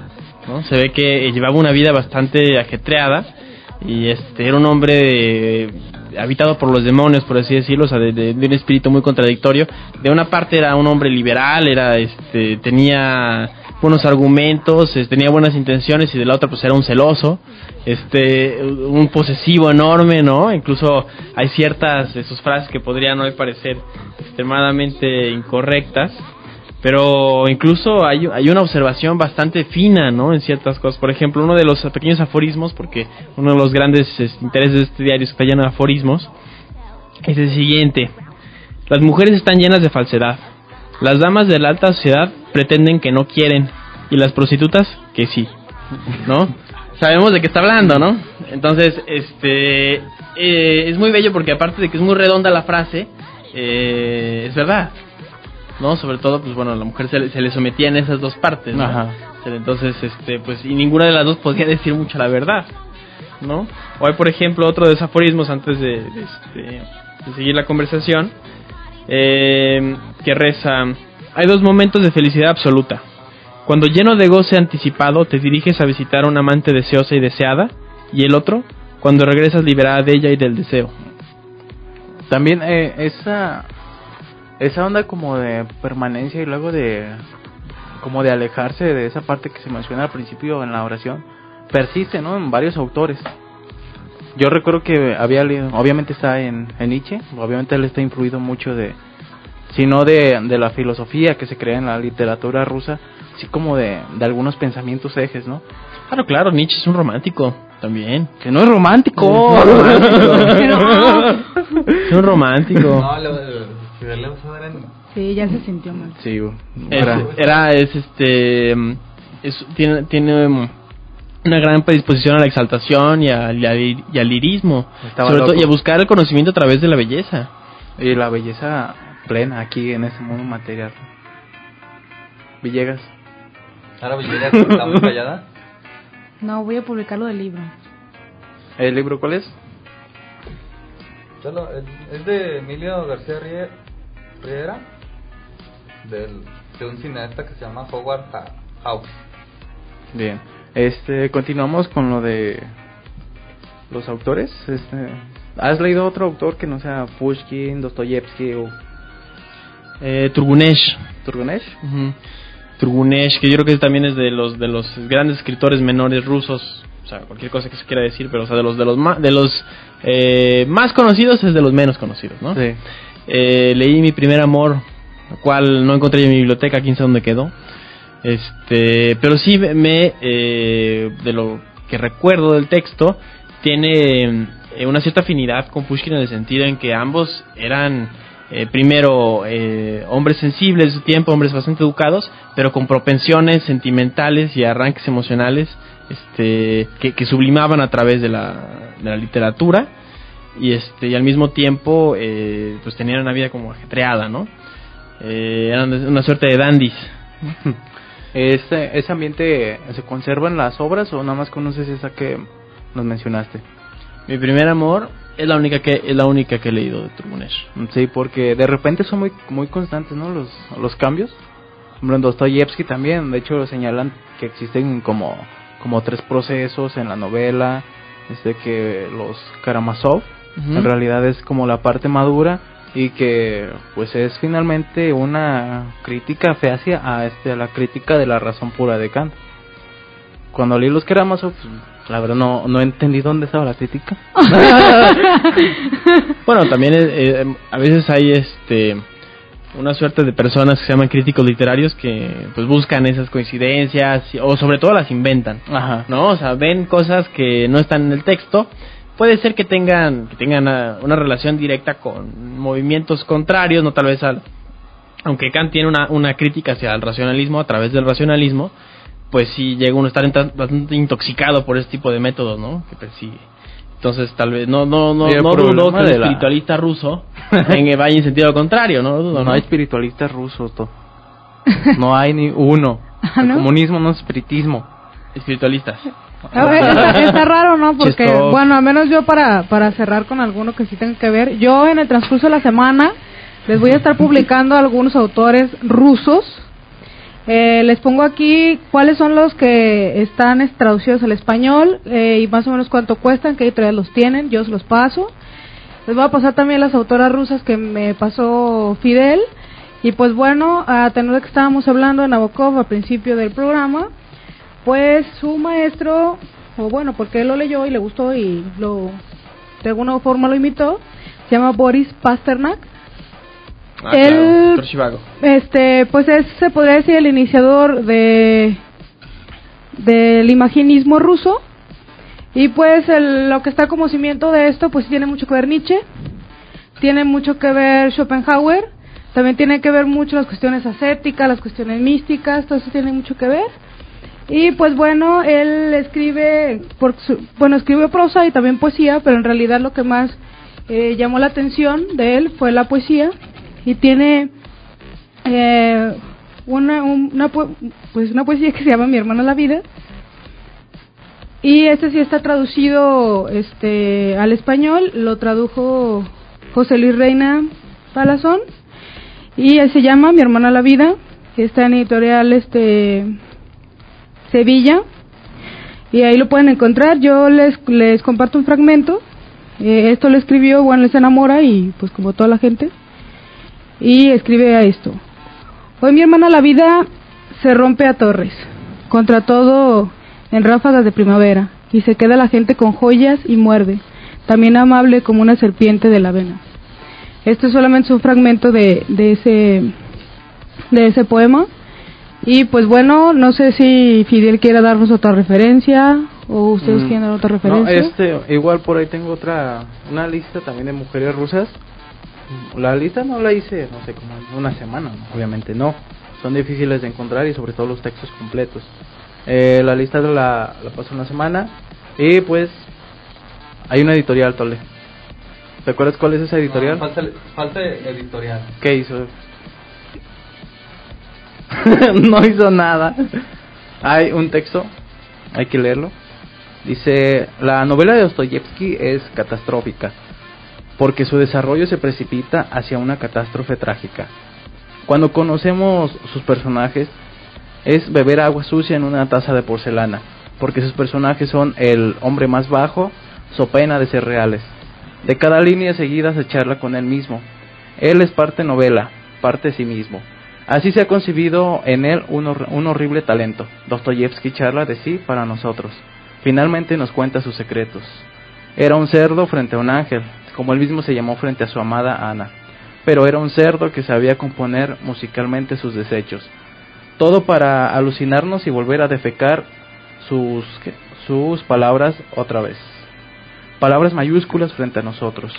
¿no? Se ve que eh, llevaba una vida bastante ajetreada y este era un hombre eh, habitado por los demonios por así decirlo o sea de, de- de un espíritu muy contradictorio de una parte era un hombre liberal era este tenía buenos argumentos tenía buenas intenciones y de la otra pues era un celoso este un posesivo enorme no incluso hay ciertas de sus frases que podrían hoy parecer extremadamente incorrectas pero incluso hay, hay una observación bastante fina, ¿no? En ciertas cosas. Por ejemplo, uno de los pequeños aforismos, porque uno de los grandes intereses de este diario es que está lleno de aforismos, es el siguiente. Las mujeres están llenas de falsedad. Las damas de la alta sociedad pretenden que no quieren y las prostitutas que sí, ¿no? Sabemos de qué está hablando, ¿no? Entonces, este eh, es muy bello porque aparte de que es muy redonda la frase, eh, es verdad. ¿no? Sobre todo, pues bueno, la mujer se le, se le sometía en esas dos partes, ¿no? Ajá. Entonces, este, pues, y ninguna de las dos podía decir mucho la verdad, ¿no? O hay, por ejemplo, otro de esos aforismos antes de, de, este, de seguir la conversación, eh, que reza, hay dos momentos de felicidad absoluta. Cuando lleno de goce anticipado te diriges a visitar a una amante deseosa y deseada, y el otro, cuando regresas liberada de ella y del deseo. También eh, esa esa onda como de permanencia y luego de como de alejarse de esa parte que se menciona al principio en la oración persiste, ¿no? En varios autores. Yo recuerdo que había leído, obviamente está en, en Nietzsche, obviamente él está influido mucho de, sino de, de la filosofía que se crea en la literatura rusa, así como de, de algunos pensamientos ejes, ¿no? Claro, claro, Nietzsche es un romántico también. Que no es romántico. Es un romántico. No, si en... Sí, ya se sintió mal. sí, era- era, es este, mm, es, tiene, tiene mm, una gran predisposición a la exaltación y al, y al, y al lirismo. Estaba Sobre todo, y a buscar el conocimiento a través de la belleza. Y la belleza plena aquí en este mundo material. Villegas. Ahora Villegas está muy callada. No, voy a publicarlo del libro. ¿El libro cuál es? Solo, es- es de Emilio García Rie- Riera, del, de un cineasta que se llama Howard Hawks. Bien. Este, continuamos con lo de los autores. Este, ¿Has leído otro autor que no sea Pushkin, Dostoyevsky o Eh, Turgunesh. Turgunesh, que yo creo que también es de los de los grandes escritores menores rusos, o sea, cualquier cosa que se quiera decir, pero o sea, de los de los más de los eh, más conocidos es de los menos conocidos, ¿no? Sí. Eh, leí mi primer amor, lo cual no encontré en mi biblioteca, quién sabe dónde quedó. Este, pero sí me eh, de lo que recuerdo del texto tiene eh, una cierta afinidad con Pushkin en el sentido en que ambos eran eh, primero eh, hombres sensibles de su tiempo, hombres bastante educados, pero con propensiones sentimentales y arranques emocionales este, que, que sublimaban a través de la, de la literatura y este y al mismo tiempo eh, pues tenían una vida como ajetreada, ¿no? Eh, eran una suerte de dandies. Este, ¿Ese ambiente se conserva en las obras o nada más conoces esa que nos mencionaste? Mi primer amor es la única que es la única que he leído de Turgunesh. Sí, porque de repente son muy muy constantes, ¿no? Los los cambios. En Dostoyevsky también, de hecho señalan que existen como como tres procesos en la novela, este que los Karamazov. En realidad es como la parte madura y que pues es finalmente una crítica fehacia a este a la crítica de la razón pura de Kant. Cuando leí los Karamazov, pues, la verdad no no entendí dónde estaba la crítica. Bueno, también eh, eh, a veces hay este una suerte de personas que se llaman críticos literarios que pues buscan esas coincidencias o sobre todo las inventan, Ajá. ¿no? O sea, ven cosas que no están en el texto. Puede ser que tengan que tengan ah, una relación directa con movimientos contrarios, no tal vez al aunque Kant tiene una, una crítica hacia el racionalismo a través del racionalismo, pues sí llega uno a estar bastante intoxicado por ese tipo de métodos, ¿no? Que persigue. Entonces tal vez no no no no dudo que la- espiritualista ruso en, vaya en sentido contrario, ¿no? Dudo, No hay espiritualistas rusos, to. No hay ni uno. Ah, El ¿no? comunismo no es espiritismo. espiritualistas. Está, está raro, ¿no? Porque, bueno, al menos yo para, para cerrar con alguno que sí tenga que ver, yo en el transcurso de la semana les voy a estar publicando algunos autores rusos. Eh, les pongo aquí cuáles son los que están es- traducidos al español eh, y más o menos cuánto cuestan, qué editorial los tienen, yo se los paso. Les voy a pasar también las autoras rusas que me pasó Fidel. Y pues bueno, a tener de que estábamos hablando de Nabokov al principio del programa, pues su maestro, o bueno, porque él lo leyó y le gustó y lo de alguna forma lo imitó, se llama Boris Pasternak. Ah, claro, Chivago. Este, pues es, se podría decir el iniciador de del imaginismo ruso y pues el- lo que está como cimiento de esto pues tiene mucho que ver Nietzsche, tiene mucho que ver Schopenhauer, también tiene que ver mucho las cuestiones ascéticas, las cuestiones místicas, todo eso tiene mucho que ver. Y pues bueno, él escribe, por su- bueno, escribe prosa y también poesía, pero en realidad lo que más eh, llamó la atención de él fue la poesía. Y tiene eh, una, un- una, pues una poesía que se llama Mi hermana la vida. Y este sí está traducido este al español, lo tradujo José Luis Reina Palazón. Y él se llama Mi hermana la vida, está en editorial este Sevilla y ahí lo pueden encontrar. Yo les les comparto un fragmento. Eh, esto lo escribió Juan Les enamora y pues como toda la gente y escribe a esto. Hoy mi hermana la vida se rompe a torres, contra todo en ráfagas de primavera, y se queda la gente con joyas y muerde, también amable como una serpiente de la avena. Esto es solamente un fragmento de, de ese de ese poema. Y pues bueno, no sé si Fidel quiere darnos otra referencia o ustedes Mm, quieren dar otra No, referencia. este, igual por ahí tengo otra, una lista también de mujeres rusas. La lista no la hice, no sé, como en una semana, ¿no? obviamente no. Son difíciles de encontrar y sobre todo los textos completos. Eh, la lista la, la paso una semana y pues hay una editorial, Tole. ¿Te acuerdas cuál es esa editorial? No, falta, falta editorial. ¿Qué hizo? no hizo nada. Hay un texto, hay que leerlo. Dice, la novela de Dostoyevsky es catastrófica, porque su desarrollo se precipita hacia una catástrofe trágica. Cuando conocemos sus personajes, es beber agua sucia en una taza de porcelana, porque sus personajes son el hombre más bajo, so pena de ser reales. De cada línea seguida se charla con él mismo. Él es parte novela, parte sí mismo. Así se ha concebido en él un, un horrible talento. Dostoyevsky charla de sí para nosotros. Finalmente nos cuenta sus secretos. Era un cerdo frente a un ángel, como él mismo se llamó frente a su amada Ana. Pero era un cerdo que sabía componer musicalmente sus desechos. Todo para alucinarnos y volver a defecar sus, sus palabras otra vez. Palabras mayúsculas frente a nosotros.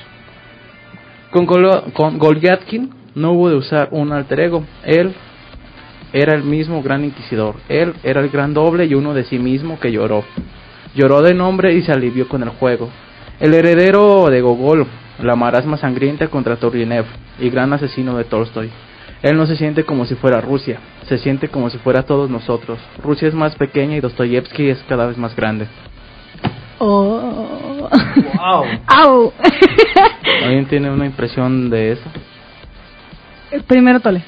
Con, Golo- con Golyatkin no hubo de usar un alter ego. Él era el mismo gran inquisidor. Él era el gran doble y uno de sí mismo que lloró. Lloró de nombre y se alivió con el juego. El heredero de Gogol, la marasma sangrienta contra Turgenev y gran asesino de Tolstoy. Él no se siente como si fuera Rusia, se siente como si fuera todos nosotros. Rusia es más pequeña y Dostoyevsky es cada vez más grande. Oh. Wow. Au. ¿Alguien tiene una impresión de eso? Primero Tole.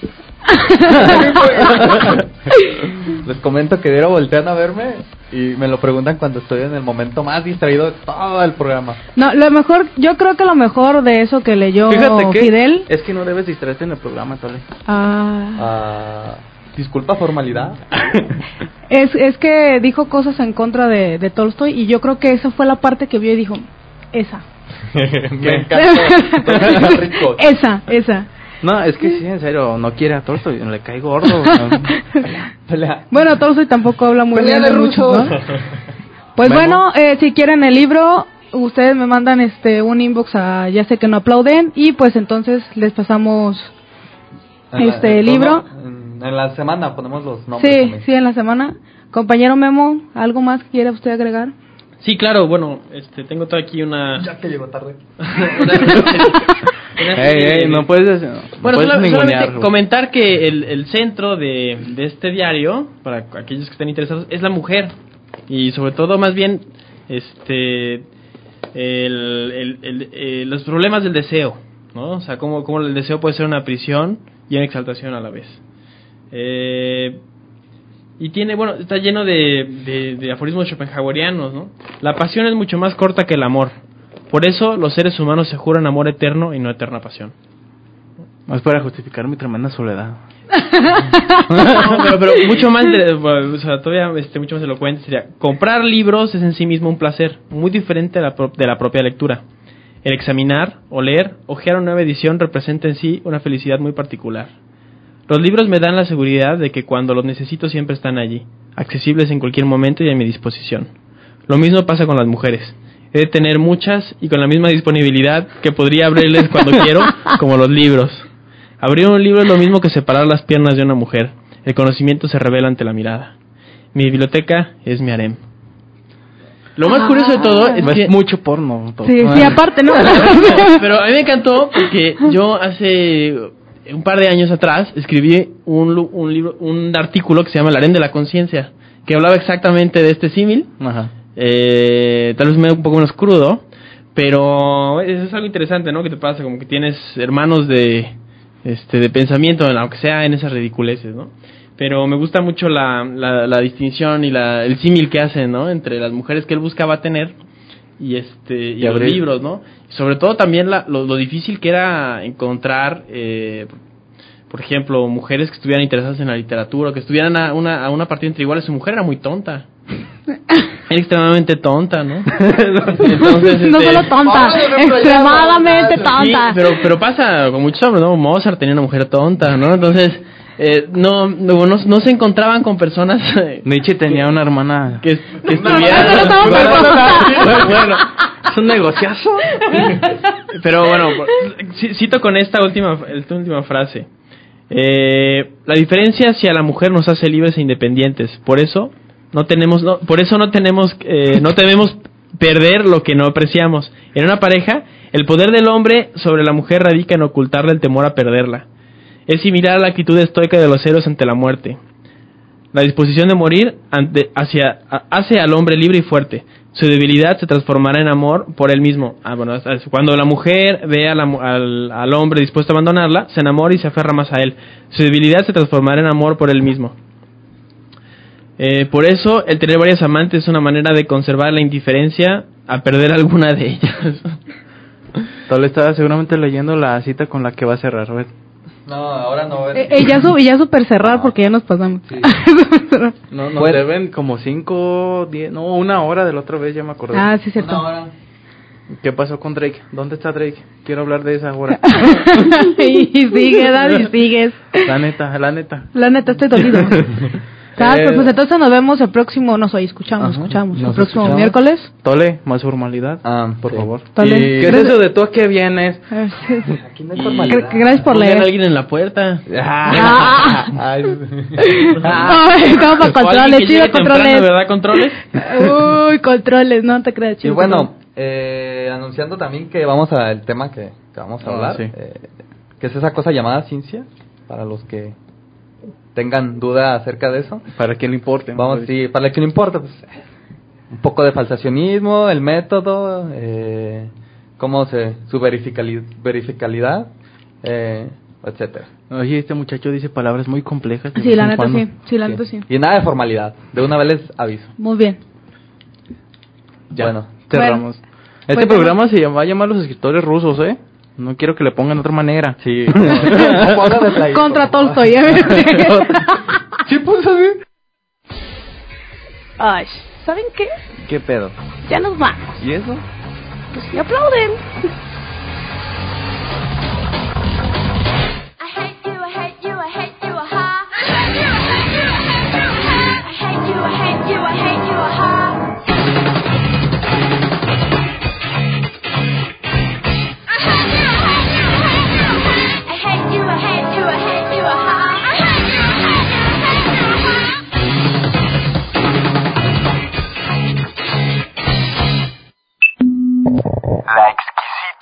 Les comento que dieron voltean a verme y me lo preguntan cuando estoy en el momento más distraído de todo el programa. No, lo mejor, yo creo que lo mejor de eso que leyó Fíjate que Fidel. es que no debes distraerte en el programa, Tole. Ah, Ah, disculpa formalidad. es, es que dijo cosas en contra de, de Tolstoy y yo creo que esa fue la parte que vio y dijo, esa. me encantó. Rico. esa, esa. No, es que sí, en serio, no quiere a Tolstoy, le cae gordo. Pelea. Bueno, Tolstoy tampoco habla muy Pelea bien de muchos, rusos. ¿no? Pues Memo. bueno, eh, si quieren el libro, ustedes me mandan este un inbox a ya sé que no aplauden y pues entonces les pasamos En la- este en- libro. En, en la semana ponemos los nombres. Sí, también. sí, en la semana. Compañero Memo, ¿algo más que quiera usted agregar? Sí, claro, bueno, este, tengo todo aquí una... Ya que llegó tarde. No puedes, no Bueno, puedes solamente comentar que el, el centro de, de este diario, para aquellos que estén interesados, es la mujer. Y sobre todo, más bien, este el, el- el- eh, los problemas del deseo, ¿no? O sea, cómo, cómo el deseo puede ser una prisión y una exaltación a la vez. Eh, y tiene, bueno, está lleno de, de, de aforismos schopenhauerianos, ¿no? La pasión es mucho más corta que el amor. Por eso los seres humanos se juran amor eterno y no eterna pasión. Es para justificar mi tremenda soledad. No, pero, pero mucho más, de- o sea, todavía este, mucho más elocuente sería, comprar libros es en sí mismo un placer, muy diferente de la, pro- de la propia lectura. El examinar, o leer, ojear una nueva edición representa en sí una felicidad muy particular. Los libros me dan la seguridad de que cuando los necesito siempre están allí, accesibles en cualquier momento y a mi disposición. Lo mismo pasa con las mujeres. He de tener muchas y con la misma disponibilidad que podría abrirles cuando quiero, como los libros. Abrir un libro es lo mismo que separar las piernas de una mujer. El conocimiento se revela ante la mirada. Mi biblioteca es mi harem. Lo más curioso de todo es Es que... mucho porno. todo. Sí, sí, aparte, ¿no? Pero a mí me encantó porque yo hace un par de años atrás escribí un, un libro, un artículo que se llama El harem de la conciencia, que hablaba exactamente de este símil. Ajá. Eh, tal vez me un poco menos crudo, pero eso es algo interesante, ¿no? Que te pasa como que tienes hermanos de este de pensamiento, aunque sea en esas ridiculeces, ¿no? Pero me gusta mucho la, la, la distinción y la, el símil que hacen, ¿no? Entre las mujeres que él buscaba tener y este y, Y los libros, ¿no? Sobre todo también la, lo, lo difícil que era encontrar, eh, por ejemplo, mujeres que estuvieran interesadas en la literatura, o que estuvieran a una, a una partida entre iguales. Su mujer era muy tonta. Era extremadamente tonta, ¿no? Entonces, no este, solo tonta, extremadamente tonta. Sí, pero, pero pasa con muchos hombres, ¿no? Mozart tenía una mujer tonta, ¿no? Entonces, eh, no, no, no, no se encontraban con personas eh, Nietzsche tenía una hermana que, que no, estuvieran... no, no, no, no, no. bueno, es un negociazo. Pero bueno, ci- cito con esta última, esta última frase. Eh, la diferencia hacia la mujer nos hace libres e independientes. Por eso no tenemos, no, por eso no tenemos, eh, no debemos perder lo que no apreciamos. En una pareja, el poder del hombre sobre la mujer radica en ocultarle el temor a perderla. Es similar a la actitud estoica de los héroes ante la muerte. La disposición de morir ante, hacia, hace al hombre libre y fuerte. Su debilidad se transformará en amor por él mismo. Ah, bueno, cuando la mujer ve a la al, al hombre dispuesto a abandonarla, se enamora y se aferra más a él. Su debilidad se transformará en amor por él mismo. Eh, por eso, el tener varias amantes es una manera de conservar la indiferencia a perder alguna de ellas. Tole estaba seguramente leyendo la cita con la que va a cerrar. ¿ves? No, ahora no. Eh, eh, ya, su, ya super cerrar porque ya nos pasamos. Sí. No, nos Bueno. deben como cinco, diez, no, una hora de la otra vez, ya me acordé. ah, sí, cierto. Una hora. ¿Qué pasó con Drake? ¿Dónde está Drake? Quiero hablar de esa hora. y sigue, David, sigues. la neta, la neta. La neta, estoy dolido. Ah, Eh, pues, pues entonces nos vemos el próximo, no soy, escuchamos, Ajá, escuchamos. El nos próximo escuchamos. miércoles. Tole, más formalidad. Ah, por sí. favor. Tole. ¿Qué es Gracias- eso de tú a qué vienes? Aquí no hay Y- formalidad. Gra- Gracias por leer. alguien en la puerta. Ah. Ay, Ay, ¿Cómo para O controles? Chido, controles. ¿verdad? Controles. Uy, controles, no te creas, Y chido. bueno, eh, anunciando también que vamos al tema que, que vamos a Ah, hablar, sí. eh, que es esa cosa llamada ciencia, para los que tengan duda acerca de eso. Para quien le importe. ¿no? Vamos, sí, para el que no importa, pues un poco de falsacionismo, el método, eh, cómo se, su verificali- verificabilidad, eh, etcétera. Oye, este muchacho dice palabras muy complejas. Sí, la neta cuando. sí. Sí, la neta sí. Y nada de formalidad. De una vez les aviso. Muy bien. Ya, Bueno. cerramos. este Pues, programa se llama, va a llamar los escritores rusos, ¿eh? No quiero que le pongan de otra manera. Sí. Play, Contra. Tolstoy. ¿eh? ¿Sí puso así? Ay, ¿saben qué? ¿Qué pedo? Ya nos vamos. ¿Y eso? Pues sí aplauden.